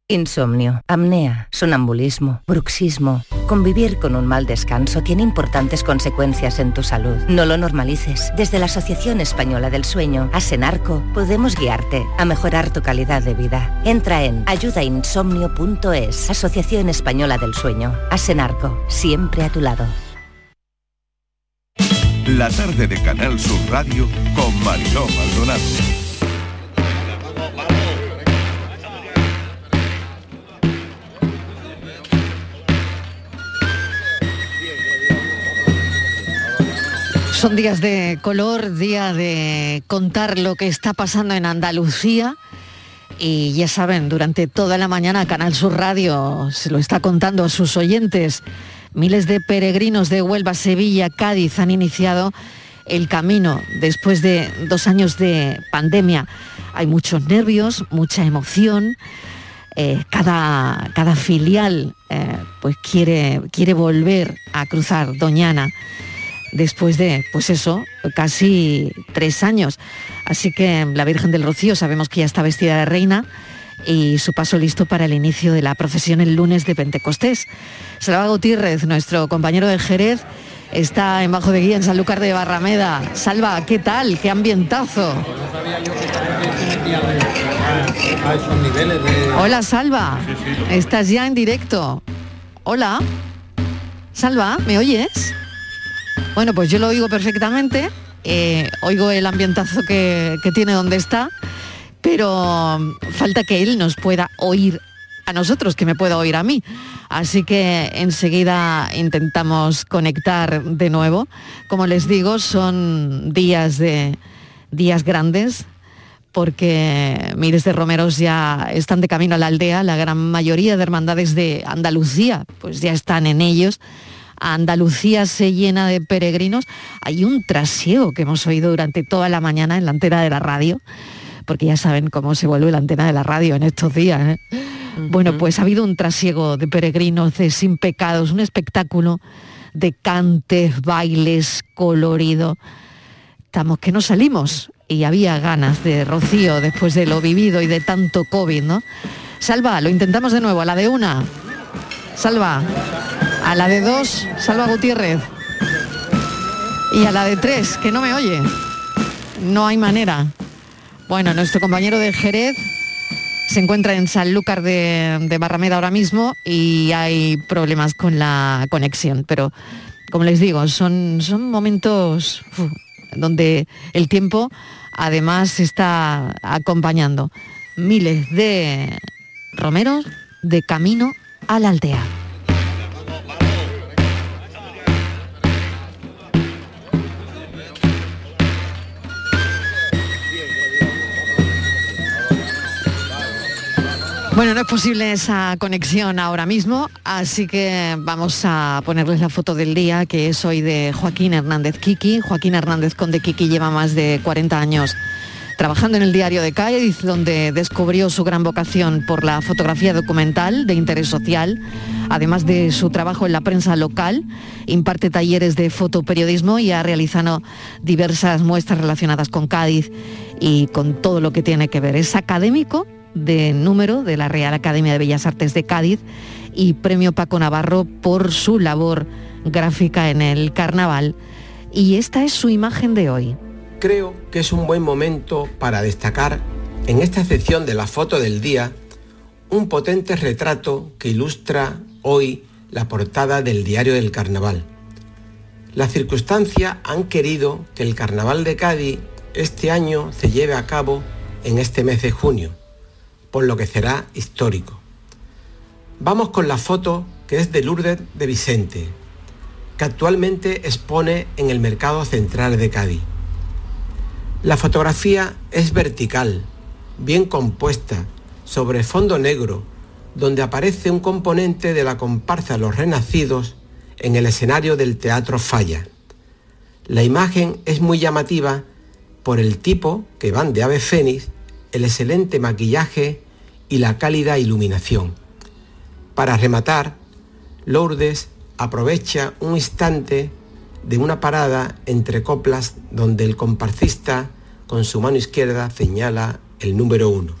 Insomnio, apnea, sonambulismo, bruxismo. Convivir con un mal descanso tiene importantes consecuencias en tu salud. No lo normalices. Desde la Asociación Española del Sueño, Asenarco, podemos guiarte a mejorar tu calidad de vida. Entra en ayudainsomnio.es, Asociación Española del Sueño. Asenarco, siempre a tu lado. La tarde de Canal Sur Radio con Mariló Maldonado. Son días de color, día de contar lo que está pasando en Andalucía. Y ya saben, durante toda la mañana Canal Sur Radio se lo está contando a sus oyentes. Miles de peregrinos de Huelva, Sevilla, Cádiz han iniciado el camino después de dos años de pandemia. Hay muchos nervios, mucha emoción. Eh, cada, cada, filial eh, pues quiere, quiere volver a cruzar Doñana después de, pues eso, casi tres años. Así que la Virgen del Rocío sabemos que ya está vestida de reina y su paso listo para el inicio de la procesión el lunes de Pentecostés. Salva Gutiérrez, nuestro compañero de Jerez, está en bajo de guía en Sanlúcar de Barrameda. Salva, ¿qué tal? ¿Qué ambientazo? Hola, Salva. Estás ya en directo. Hola. Salva, ¿me oyes? Bueno, pues yo lo oigo perfectamente, eh, oigo el ambientazo que, que tiene donde está, pero falta que él nos pueda oír a nosotros, que me pueda oír a mí. Así que enseguida intentamos conectar de nuevo. Como les digo, son días de días grandes porque miles de romeros ya están de camino a la aldea, la gran mayoría de hermandades de Andalucía pues ya están en ellos Andalucía se llena de peregrinos. Hay un trasiego que hemos oído durante toda la mañana en la antena de la radio, porque ya saben cómo se vuelve la antena de la radio en estos días. ¿eh? Bueno, pues ha habido un trasiego de peregrinos de sin pecados, un espectáculo de cantes, bailes, colorido. Estamos que no salimos y había ganas de Rocío después de lo vivido y de tanto COVID, ¿no? Salva, lo intentamos de nuevo, a la de una. Salva. A la de dos, Salva Gutiérrez. Y a la de tres, que no me oye. No hay manera. Bueno, nuestro compañero de Jerez se encuentra en Sanlúcar de, de Barrameda ahora mismo y hay problemas con la conexión. Pero, como les digo, son, son momentos donde el tiempo además está acompañando miles de romeros de camino a la aldea. Bueno, no es posible esa conexión ahora mismo, así que vamos a ponerles la foto del día, que es hoy de Joaquín Hernández Kiki. Joaquín Hernández Conde Kiki lleva más de 40 años trabajando en el diario de Cádiz, donde descubrió su gran vocación por la fotografía documental de interés social, además de su trabajo en la prensa local, imparte talleres de fotoperiodismo y ha realizado diversas muestras relacionadas con Cádiz y con todo lo que tiene que ver. Es académico de número de la Real Academia de Bellas Artes de Cádiz y premio Paco Navarro por su labor gráfica en el carnaval. Y esta es su imagen de hoy. Creo que es un buen momento para destacar en esta sección de la foto del día un potente retrato que ilustra hoy la portada del diario del carnaval. Las circunstancias han querido que el carnaval de Cádiz este año se lleve a cabo en este mes de junio, por lo que será histórico. Vamos con la foto que es de Lourdes de Vicente, que actualmente expone en el Mercado Central de Cádiz. La fotografía es vertical, bien compuesta, sobre fondo negro, donde aparece un componente de la comparsa Los Renacidos en el escenario del Teatro Falla. La imagen es muy llamativa por el tipo que van de ave fénix, el excelente maquillaje y la cálida iluminación. Para rematar, Lourdes aprovecha un instante de una parada entre coplas donde el comparsista con su mano izquierda señala el número uno.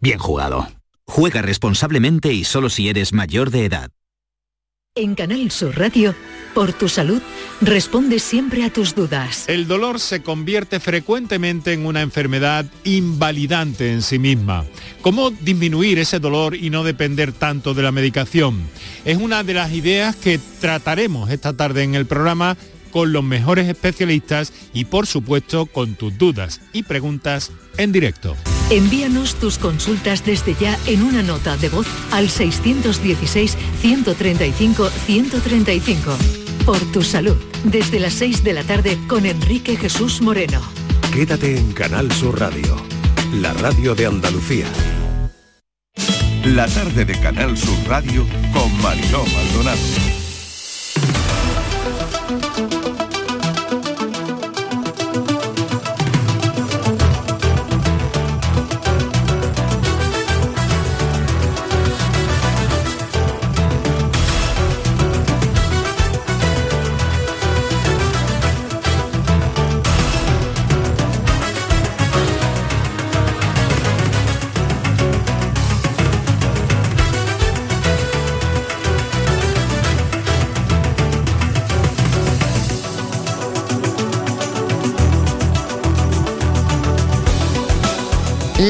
bien jugado. Juega responsablemente y solo si eres mayor de edad. En Canal Sur Radio, por tu salud, responde siempre a tus dudas. El dolor se convierte frecuentemente en una enfermedad invalidante en sí misma. ¿Cómo disminuir ese dolor y no depender tanto de la medicación? Es una de las ideas que trataremos esta tarde en el programa con los mejores especialistas y por supuesto con tus dudas y preguntas en directo. Envíanos tus consultas desde ya en una nota de voz al 616-135-135. Por tu salud, desde las 6 de la tarde con Enrique Jesús Moreno. Quédate en Canal Sur Radio, la radio de Andalucía. La tarde de Canal Sur Radio con Mariló Maldonado.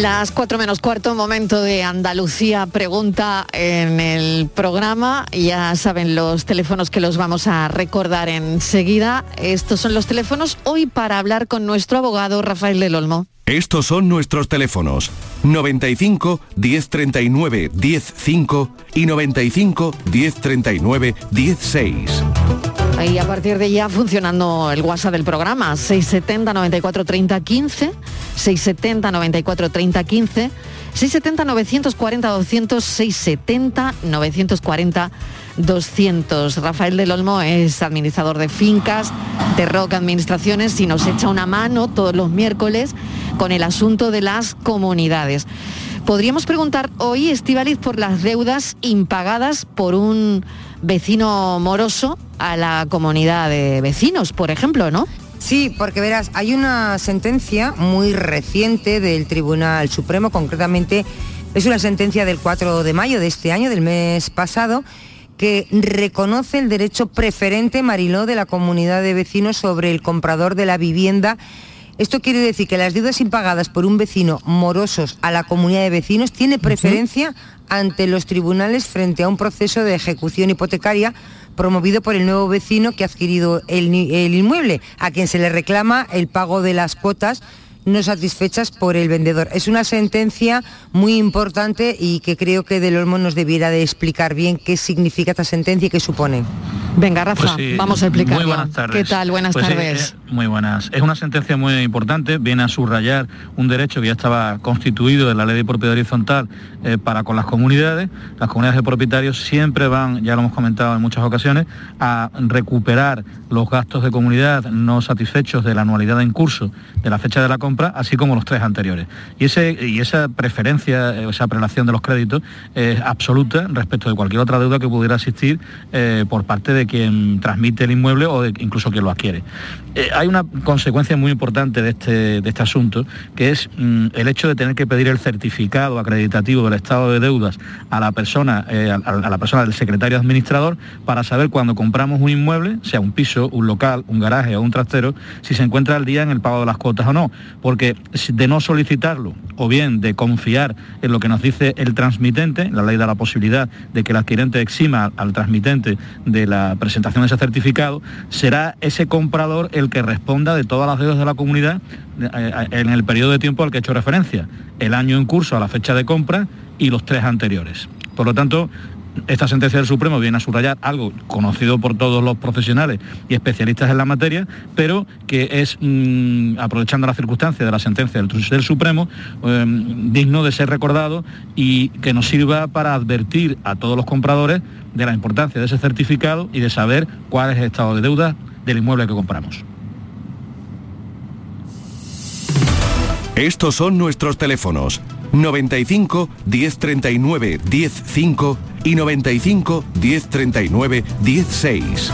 Las 4 menos cuarto, momento de Andalucía pregunta en el programa. Ya saben los teléfonos que los vamos a recordar enseguida. Estos son los teléfonos hoy para hablar con nuestro abogado Rafael del Olmo. Estos son nuestros teléfonos 95 1039 105 y 95 1039 16. Y a partir de ya funcionando el WhatsApp del programa, 670 94 30 15, 670 94 30 15, 670 940 200, 670 940 200. Rafael del Olmo es administrador de fincas de Rock Administraciones y nos echa una mano todos los miércoles con el asunto de las comunidades. Podríamos preguntar hoy, Estivaliz, por las deudas impagadas por un vecino moroso a la comunidad de vecinos, por ejemplo, ¿no? Sí, porque verás, hay una sentencia muy reciente del Tribunal Supremo, concretamente es una sentencia del 4 de mayo de este año, del mes pasado, que reconoce el derecho preferente, Mariló, de la comunidad de vecinos sobre el comprador de la vivienda Esto quiere decir que las deudas impagadas por un vecino morosos a la comunidad de vecinos tiene preferencia ante los tribunales frente a un proceso de ejecución hipotecaria promovido por el nuevo vecino que ha adquirido el, el inmueble, a quien se le reclama el pago de las cuotas no satisfechas por el vendedor. Es una sentencia muy importante y que creo que Del Olmo nos debiera de explicar bien qué significa esta sentencia y qué supone. Venga, Rafa, Pues sí, vamos a explicarlo. Muy buenas tardes. ¿Qué tal? Buenas Pues sí, tardes. eh, muy buenas. Es una sentencia muy importante, viene a subrayar un derecho que ya estaba constituido en la ley de propiedad horizontal eh, para con las comunidades. Las comunidades de propietarios siempre van, ya lo hemos comentado en muchas ocasiones, a recuperar los gastos de comunidad no satisfechos de la anualidad en curso de la fecha de la compra, así como los tres anteriores. Y, ese, y esa preferencia, esa prelación de los créditos es absoluta respecto de cualquier otra deuda que pudiera existir eh, por parte de quien transmite el inmueble o incluso quien lo adquiere. Eh, hay una consecuencia muy importante de este, de este asunto, que es mm, el hecho de tener que pedir el certificado acreditativo del estado de deudas a la persona, eh, a la persona del secretario administrador, para saber cuando compramos un inmueble, sea un piso, un local, un garaje o un trastero, si se encuentra al día en el pago de las cuotas o no. Porque de no solicitarlo o bien de confiar en lo que nos dice el transmitente, la ley da la posibilidad de que el adquirente exima al transmitente de la presentación de ese certificado, será ese comprador el que responda de todas las deudas de la comunidad eh, eh, en el periodo de tiempo al que he hecho referencia, el año en curso a la fecha de compra y los tres anteriores. Por lo tanto, esta sentencia del Supremo viene a subrayar algo conocido por todos los profesionales y especialistas en la materia, pero que es, mm, aprovechando la circunstancia de la sentencia del, Supremo, eh, digno de ser recordado y que nos sirva para advertir a todos los compradores de la importancia de ese certificado y de saber cuál es el estado de deuda del inmueble que compramos. Estos son nuestros teléfonos 95 1039 105 y 95 1039 16.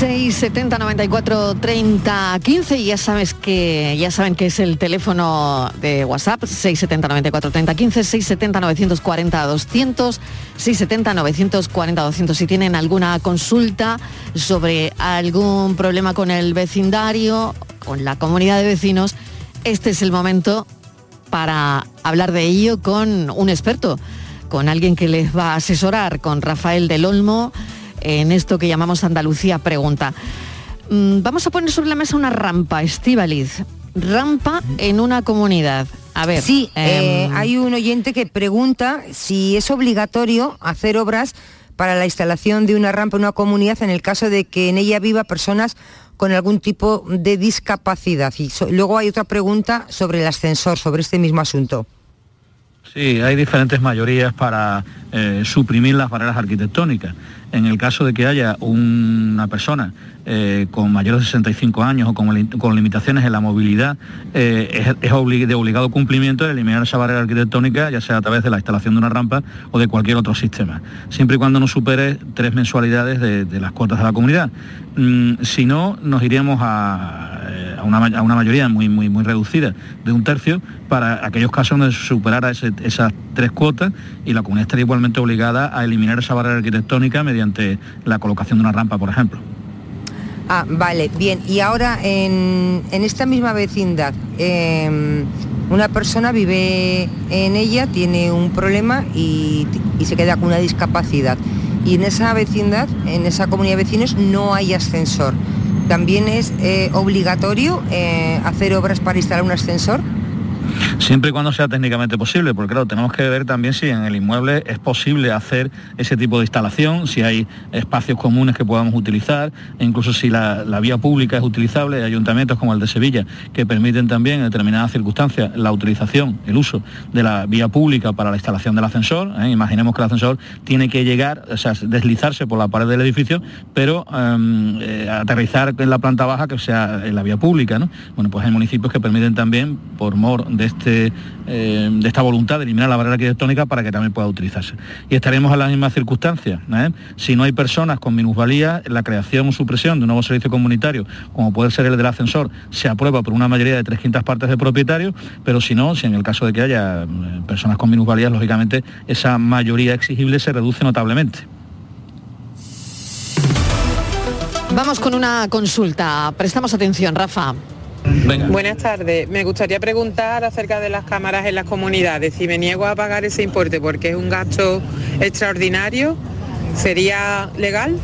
670 94 30 15 y ya sabes que ya saben que es el teléfono de WhatsApp 670 94 30 15 670 940 200 670 940 200 si tienen alguna consulta sobre algún problema con el vecindario con la comunidad de vecinos este es el momento para hablar de ello con un experto con alguien que les va a asesorar con Rafael del Olmo en esto que llamamos Andalucía Pregunta. Mm, Vamos a poner sobre la mesa una rampa, Estíbaliz. Rampa en una comunidad. A ver. Sí, eh, em, hay un oyente que pregunta si es obligatorio hacer obras para la instalación de una rampa en una comunidad en el caso de que en ella viva personas con algún tipo de discapacidad. Y luego hay otra pregunta sobre el ascensor, sobre este mismo asunto. Sí, hay diferentes mayorías para eh, suprimir las barreras arquitectónicas. En el caso de que haya una persona eh, con mayores de 65 años o con, li- con limitaciones en la movilidad, eh, es, es obli- de obligado cumplimiento el eliminar esa barrera arquitectónica, ya sea a través de la instalación de una rampa o de cualquier otro sistema, siempre y cuando no supere tres mensualidades de, las cuotas de la comunidad. Mm, si no, nos iríamos a, a una, a una mayoría muy, muy, muy reducida de un tercio para aquellos casos donde se superara esas tres cuotas y la comunidad estaría igualmente obligada a eliminar esa barrera arquitectónica mediante la colocación de una rampa, por ejemplo. Ah, vale, bien. Y ahora en, en esta misma vecindad, em, una persona vive en ella, tiene un problema y se queda con una discapacidad. Y en esa vecindad, en esa comunidad de vecinos, no hay ascensor. ¿También es eh, obligatorio eh, hacer obras para instalar un ascensor? Siempre y cuando sea técnicamente posible, porque claro, tenemos que ver también si en el inmueble es posible hacer ese tipo de instalación, si hay espacios comunes que podamos utilizar, e incluso si la, vía pública es utilizable, hay ayuntamientos como el de Sevilla que permiten también en determinadas circunstancias la utilización, el uso de la vía pública para la instalación del ascensor. ¿eh? Imaginemos que el ascensor tiene que llegar, o sea, deslizarse por la pared del edificio, pero em, eh, aterrizar en la planta baja que sea en la vía pública. ¿no? Bueno, pues hay municipios que permiten también, por mor de, este, eh, de esta voluntad de eliminar la barrera arquitectónica para que también pueda utilizarse. Y estaremos en las mismas circunstancias. ¿eh? Si no hay personas con minusvalía, la creación o supresión de un nuevo servicio comunitario, como puede ser el del ascensor, se aprueba por una mayoría de tres quintas partes de propietarios, pero si no, si en el caso de que haya eh, personas con minusvalías, lógicamente esa mayoría exigible se reduce notablemente. Vamos con una consulta. Prestamos atención, Rafa. Buenas tardes. Me gustaría preguntar acerca de las cámaras en las comunidades. Si me niego a pagar ese importe porque es un gasto extraordinario, ¿sería legal?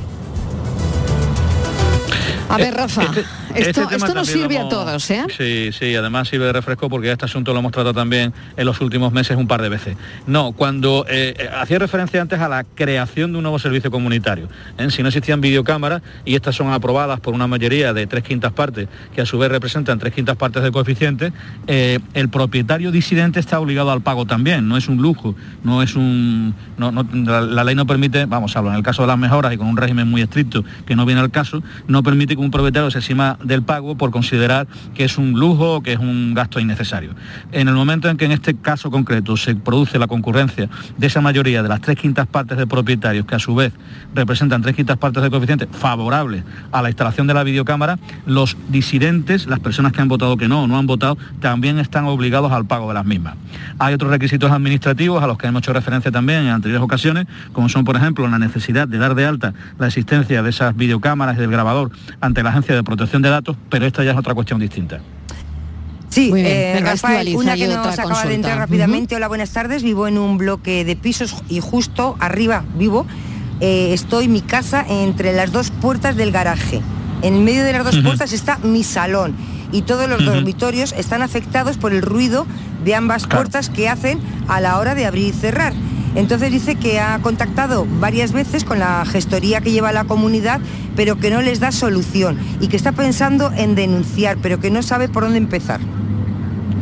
A ver, Rafa, Este- esto, este tema esto nos también sirve a todos, ¿eh? Sí, sí, además sirve de refresco porque este asunto lo hemos tratado también en los últimos meses un par de veces. No, cuando eh, eh, hacía referencia antes a la creación de un nuevo servicio comunitario. ¿eh? Si no existían videocámaras y estas son aprobadas por una mayoría de tres quintas partes, que a su vez representan tres quintas partes del coeficiente, eh, el propietario disidente está obligado al pago también, no es un lujo, no es un... no- no- la, la ley no permite, vamos, hablo en el caso de las mejoras y con un régimen muy estricto que no viene al caso, no permite que un propietario se exima del pago por considerar que es un lujo o que es un gasto innecesario. En el momento en que en este caso concreto se produce la concurrencia de esa mayoría de las tres quintas partes de propietarios que a su vez representan tres quintas partes del coeficiente favorables a la instalación de la videocámara, los disidentes, las personas que han votado que no o no han votado, también están obligados al pago de las mismas. Hay otros requisitos administrativos a los que hemos hecho referencia también en anteriores ocasiones, como son, por ejemplo, la necesidad de dar de alta la existencia de esas videocámaras y del grabador ante la Agencia de Protección de Datos, pero esta ya es otra cuestión distinta. Sí, Muy bien. eh, Rafael, una que nos acaba de entrar rápidamente. Hola, buenas tardes. Vivo en un bloque de pisos y justo arriba vivo. eh, estoy mi casa entre las dos puertas del garaje. En medio de las dos puertas está mi salón y todos los dormitorios están afectados por el ruido de ambas puertas que hacen a la hora de abrir y cerrar. Entonces dice que ha contactado varias veces con la gestoría que lleva la comunidad, pero que no les da solución y que está pensando en denunciar, pero que no sabe por dónde empezar.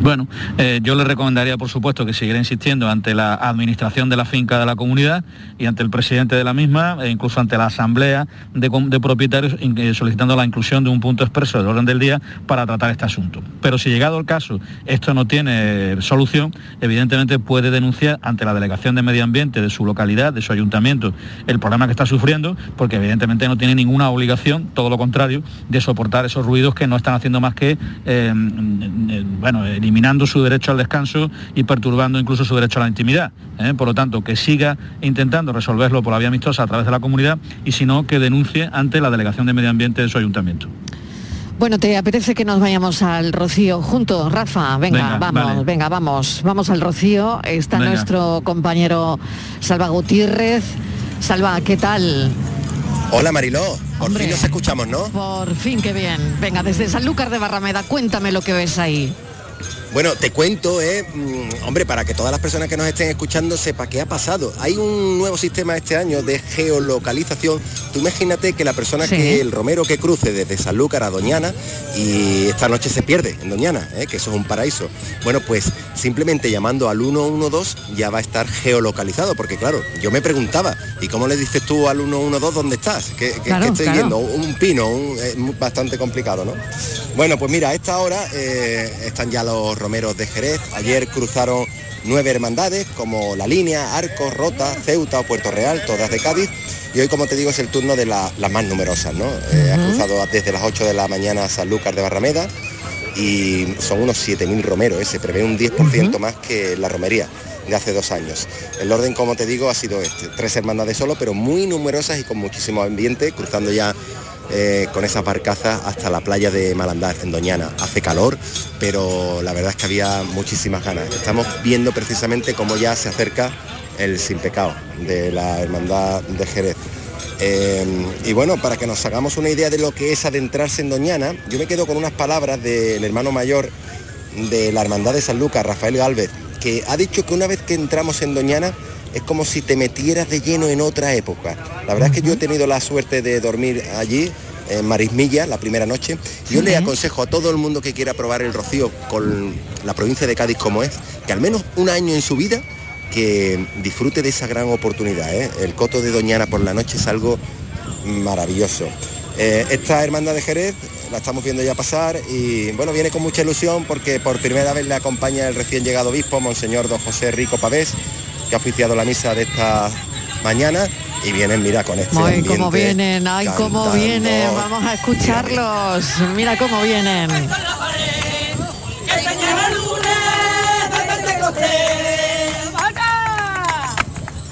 Bueno, eh, yo le recomendaría, por supuesto, que siguiera insistiendo ante la administración de la finca de la comunidad y ante el presidente de la misma, e incluso ante la asamblea de, propietarios, eh, solicitando la inclusión de un punto expreso del orden del día para tratar este asunto. Pero si llegado el caso esto no tiene eh, solución, evidentemente puede denunciar ante la Delegación de Medio Ambiente de su localidad, de su ayuntamiento, el problema que está sufriendo, porque evidentemente no tiene ninguna obligación, todo lo contrario, de soportar esos ruidos que no están haciendo más que, eh, mm, bueno, eliminando su derecho al descanso y perturbando incluso su derecho a la intimidad. ¿eh? Por lo tanto, que siga intentando resolverlo por la vía amistosa a través de la comunidad y si no, que denuncie ante la Delegación de Medio Ambiente de su ayuntamiento. Bueno, ¿te apetece que nos vayamos al Rocío juntos, Rafa? Venga, Venga, vamos, vale. venga, vamos. Vamos al Rocío. Está Venga. nuestro compañero Salva Gutiérrez. Salva, ¿qué tal? Hola Mariló, por Hombre. fin nos escuchamos, ¿no? Por fin, qué bien. Venga, desde Sanlúcar de Barrameda, cuéntame lo que ves ahí. Bueno, te cuento, eh, mm, hombre, para que todas las personas que nos estén escuchando sepa qué ha pasado. Hay un nuevo sistema este año de geolocalización. Tú imagínate que la persona Sí. que, el romero que cruce desde Sanlúcar a Doñana y esta noche se pierde en Doñana, eh, que eso es un paraíso. Bueno, pues simplemente llamando al 112 ya va a estar geolocalizado, porque claro, yo me preguntaba, ¿y cómo le dices tú al 112 dónde estás? ¿Qué, qué- Claro, qué estoy claro. viendo? Un pino, un- es muy- bastante complicado, ¿no? Bueno, pues mira, a esta hora eh, están ya los romeros de Jerez. Ayer cruzaron nueve hermandades como La Línea, Arcos, Rota, Ceuta o Puerto Real, todas de Cádiz. Y hoy, como te digo, es el turno de la- las más numerosas, ¿no? Eh, Ha cruzado desde las 8 de la mañana a Sanlúcar de Barrameda y son unos 7.000 romeros, ¿eh? se prevé un 10% más que la romería de hace dos años. El orden, como te digo, ha sido este, tres hermandades solo, pero muy numerosas y con muchísimo ambiente, cruzando ya eh, con esa barcaza hasta la playa de Malandar, en Doñana. Hace calor, pero la verdad es que había muchísimas ganas. Estamos viendo precisamente cómo ya se acerca el sin pecado de la hermandad de Jerez. Eh, y bueno, para que nos hagamos una idea de lo que es adentrarse en Doñana, yo me quedo con unas palabras del hermano mayor de la Hermandad de San Lucas, Rafael Galvez, que ha dicho que una vez que entramos en Doñana es como si te metieras de lleno en otra época. La verdad es que yo he tenido la suerte de dormir allí en Marismilla la primera noche. Yo le aconsejo a todo el mundo que quiera probar el rocío con la provincia de Cádiz como es, que al menos un año en su vida que disfrute de esa gran oportunidad. ¿eh? El coto de Doñana por la noche es algo maravilloso. Eh, esta hermandad de Jerez la estamos viendo ya pasar y bueno, viene con mucha ilusión porque por primera vez le acompaña el recién llegado obispo, Monseñor Don José Rico Pavés, que ha oficiado la misa de esta mañana y vienen, mira, con este Ay, ambiente, cómo vienen, ay, cantando. cómo vienen, vamos a escucharlos, mira cómo vienen.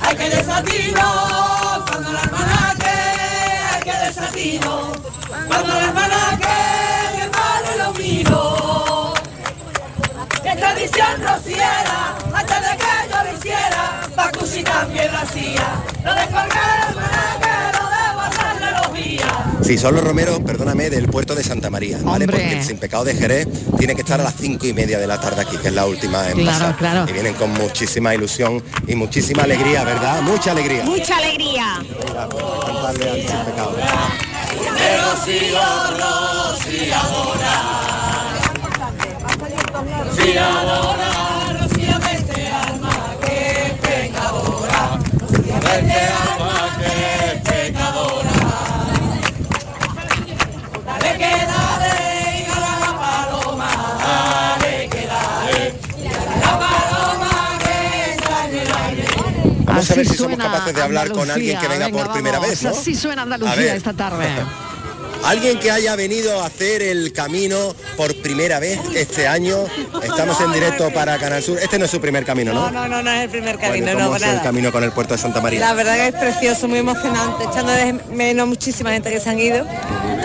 Hay que desatino cuando la hermanaje, hay que desatino cuando la hermanaje, que paro lo mío. Que tradición rociera hasta de y también lo son los perdóname, del puerto de Santa María, ¿vale? Porque sin pecado de Jerez tiene que estar a las cinco y media de la tarde aquí, que es la última en Claro, pasar. claro. Y vienen con muchísima ilusión y muchísima alegría, ¿verdad? Mucha alegría. Mucha alegría. Pues, Rocío vete alma que es pecadora. Dale que dale y gana la paloma. Dale que dale y gana la paloma que extraña el aire. Vamos a ver si somos capaces de hablar con alguien que venga por primera vez, ¿no? Así suena Andalucía esta tarde. Alguien que haya venido a hacer el camino por primera vez este año. Estamos en directo para Canal Sur. Este no es su primer camino, ¿no? No, no, no, no es el primer camino, Bueno, no, ¿Cómo es para el camino con el puerto de Santa María? La verdad que es precioso, muy emocionante, echando de menos muchísima gente que se han ido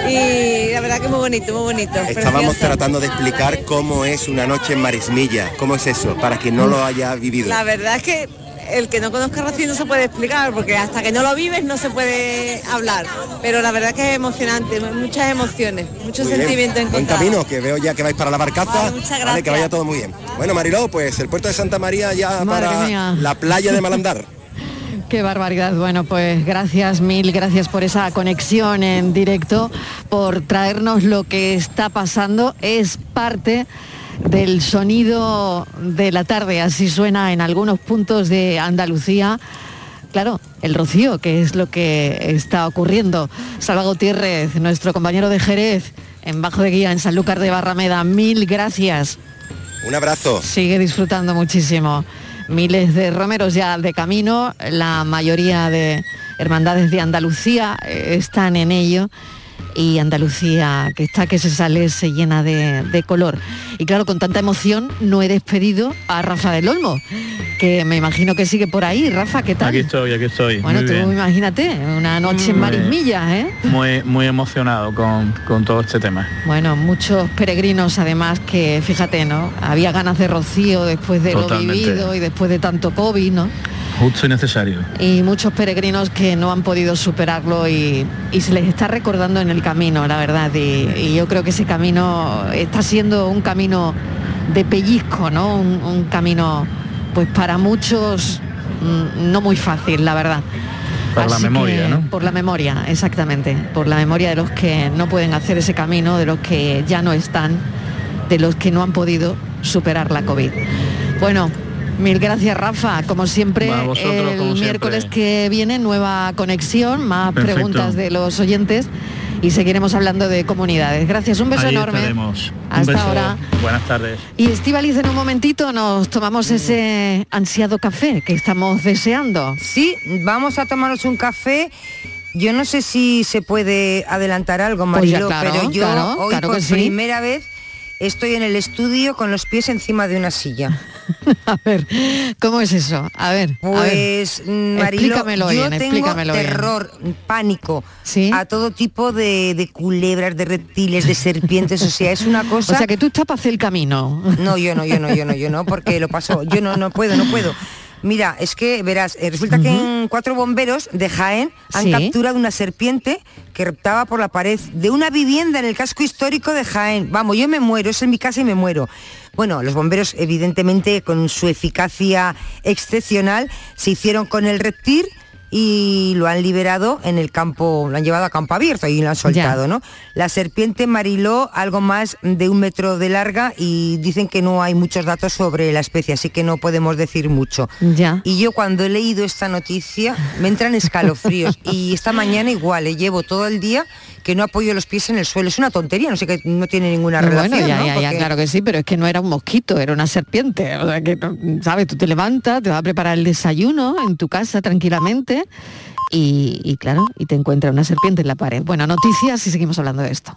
y la verdad que muy bonito, muy bonito. Estábamos precioso. tratando de explicar cómo es una noche en Marismilla. ¿Cómo es eso? Para quien no lo haya vivido. La verdad es que el que no conozca Rocío no se puede explicar porque hasta que no lo vives no se puede hablar. Pero la verdad que es emocionante, muchas emociones, muchos sentimientos Buen encontrados. camino, que veo ya que vais para la barcaza. Vale, muchas Vale, que vaya todo muy bien. Bueno, Mariló, pues el puerto de Santa María ya Madre para mía. la playa de Malandar. Qué barbaridad. Bueno, pues gracias, mil gracias por esa conexión en directo, por traernos lo que está pasando. Es parte del sonido de la tarde, así suena en algunos puntos de Andalucía. Claro, el rocío, que es lo que está ocurriendo. Salva Gutiérrez, nuestro compañero de Jerez, en Bajo de Guía, en Sanlúcar de Barrameda, mil gracias. Un abrazo. Sigue disfrutando muchísimo. Miles de romeros ya de camino, la mayoría de hermandades de Andalucía eh, están en ello y Andalucía que está que se sale se llena de, de color. Y claro, con tanta emoción no he despedido a Rafa del Olmo, que me imagino que sigue por ahí. Rafa, ¿qué tal? Aquí estoy, aquí estoy. bueno, muy tú bien. imagínate, una noche en Mm. Marismilla, ¿eh? Muy, muy emocionado con, con todo este tema. Bueno, muchos peregrinos además que, fíjate, ¿no? Había ganas de rocío después de Totalmente. lo vivido y después de tanto COVID, ¿no? Justo y necesario. Y muchos peregrinos que no han podido superarlo y, y se les está recordando en el camino, la verdad. Y, y yo creo que ese camino está siendo un camino de pellizco, ¿no? Un, un camino, pues para muchos, mm, no muy fácil, la verdad. Por la memoria, que- ¿no? Por la memoria, exactamente. Por la memoria de los que no pueden hacer ese camino, de los que ya no están, de los que no han podido superar la COVID. Bueno, mil gracias Rafa. Como siempre, vosotros, el como siempre. miércoles que viene nueva conexión, más Perfecto. preguntas de los oyentes y seguiremos hablando de comunidades. Gracias, un beso Ahí enorme. estaremos. Un Hasta beso. ahora. Buenas tardes. Y Estivaliz, en un momentito nos tomamos ese ansiado café que estamos deseando. Sí, vamos a tomarnos un café. Yo no sé si se puede adelantar algo, Pues Mariló, claro, pero yo claro, hoy claro por que sí. primera vez estoy en el estudio con los pies encima de una silla. a ver, ¿cómo es eso? A ver, a ver. Pues, Mariló, explícamelo yo bien, tengo explícamelo bien. terror, pánico a todo tipo de, de culebras, de reptiles, de serpientes, o sea, es una cosa... O sea, que tú estás para hacer el camino. No, yo no, yo no, yo no, yo no, porque lo paso, yo no, no puedo, no puedo. Mira, es que verás, eh, resulta que en cuatro bomberos de Jaén han Sí. capturado una serpiente que reptaba por la pared de una vivienda en el casco histórico de Jaén. Vamos, yo me muero, es en mi casa y me muero. Bueno, los bomberos, evidentemente, con su eficacia excepcional, se hicieron con el reptil y lo han liberado en el campo, lo han llevado a campo abierto y lo han soltado, ¿no? La serpiente mariló algo más de un metro de larga y dicen que no hay muchos datos sobre la especie, así que no podemos decir mucho. Ya. Y yo cuando he leído esta noticia me entran escalofríos y esta mañana igual, le llevo todo el día que no apoyo los pies en el suelo. Es una tontería, no sé que no tiene ninguna relación. Bueno, ya, ¿no? ya, ya, claro que sí, pero es que no era un mosquito, era una serpiente. O sea que, ¿sabes? Tú te levantas, te vas a preparar el desayuno en tu casa tranquilamente y, y claro, y te encuentra una serpiente en la pared. Bueno, noticias y seguimos hablando de esto.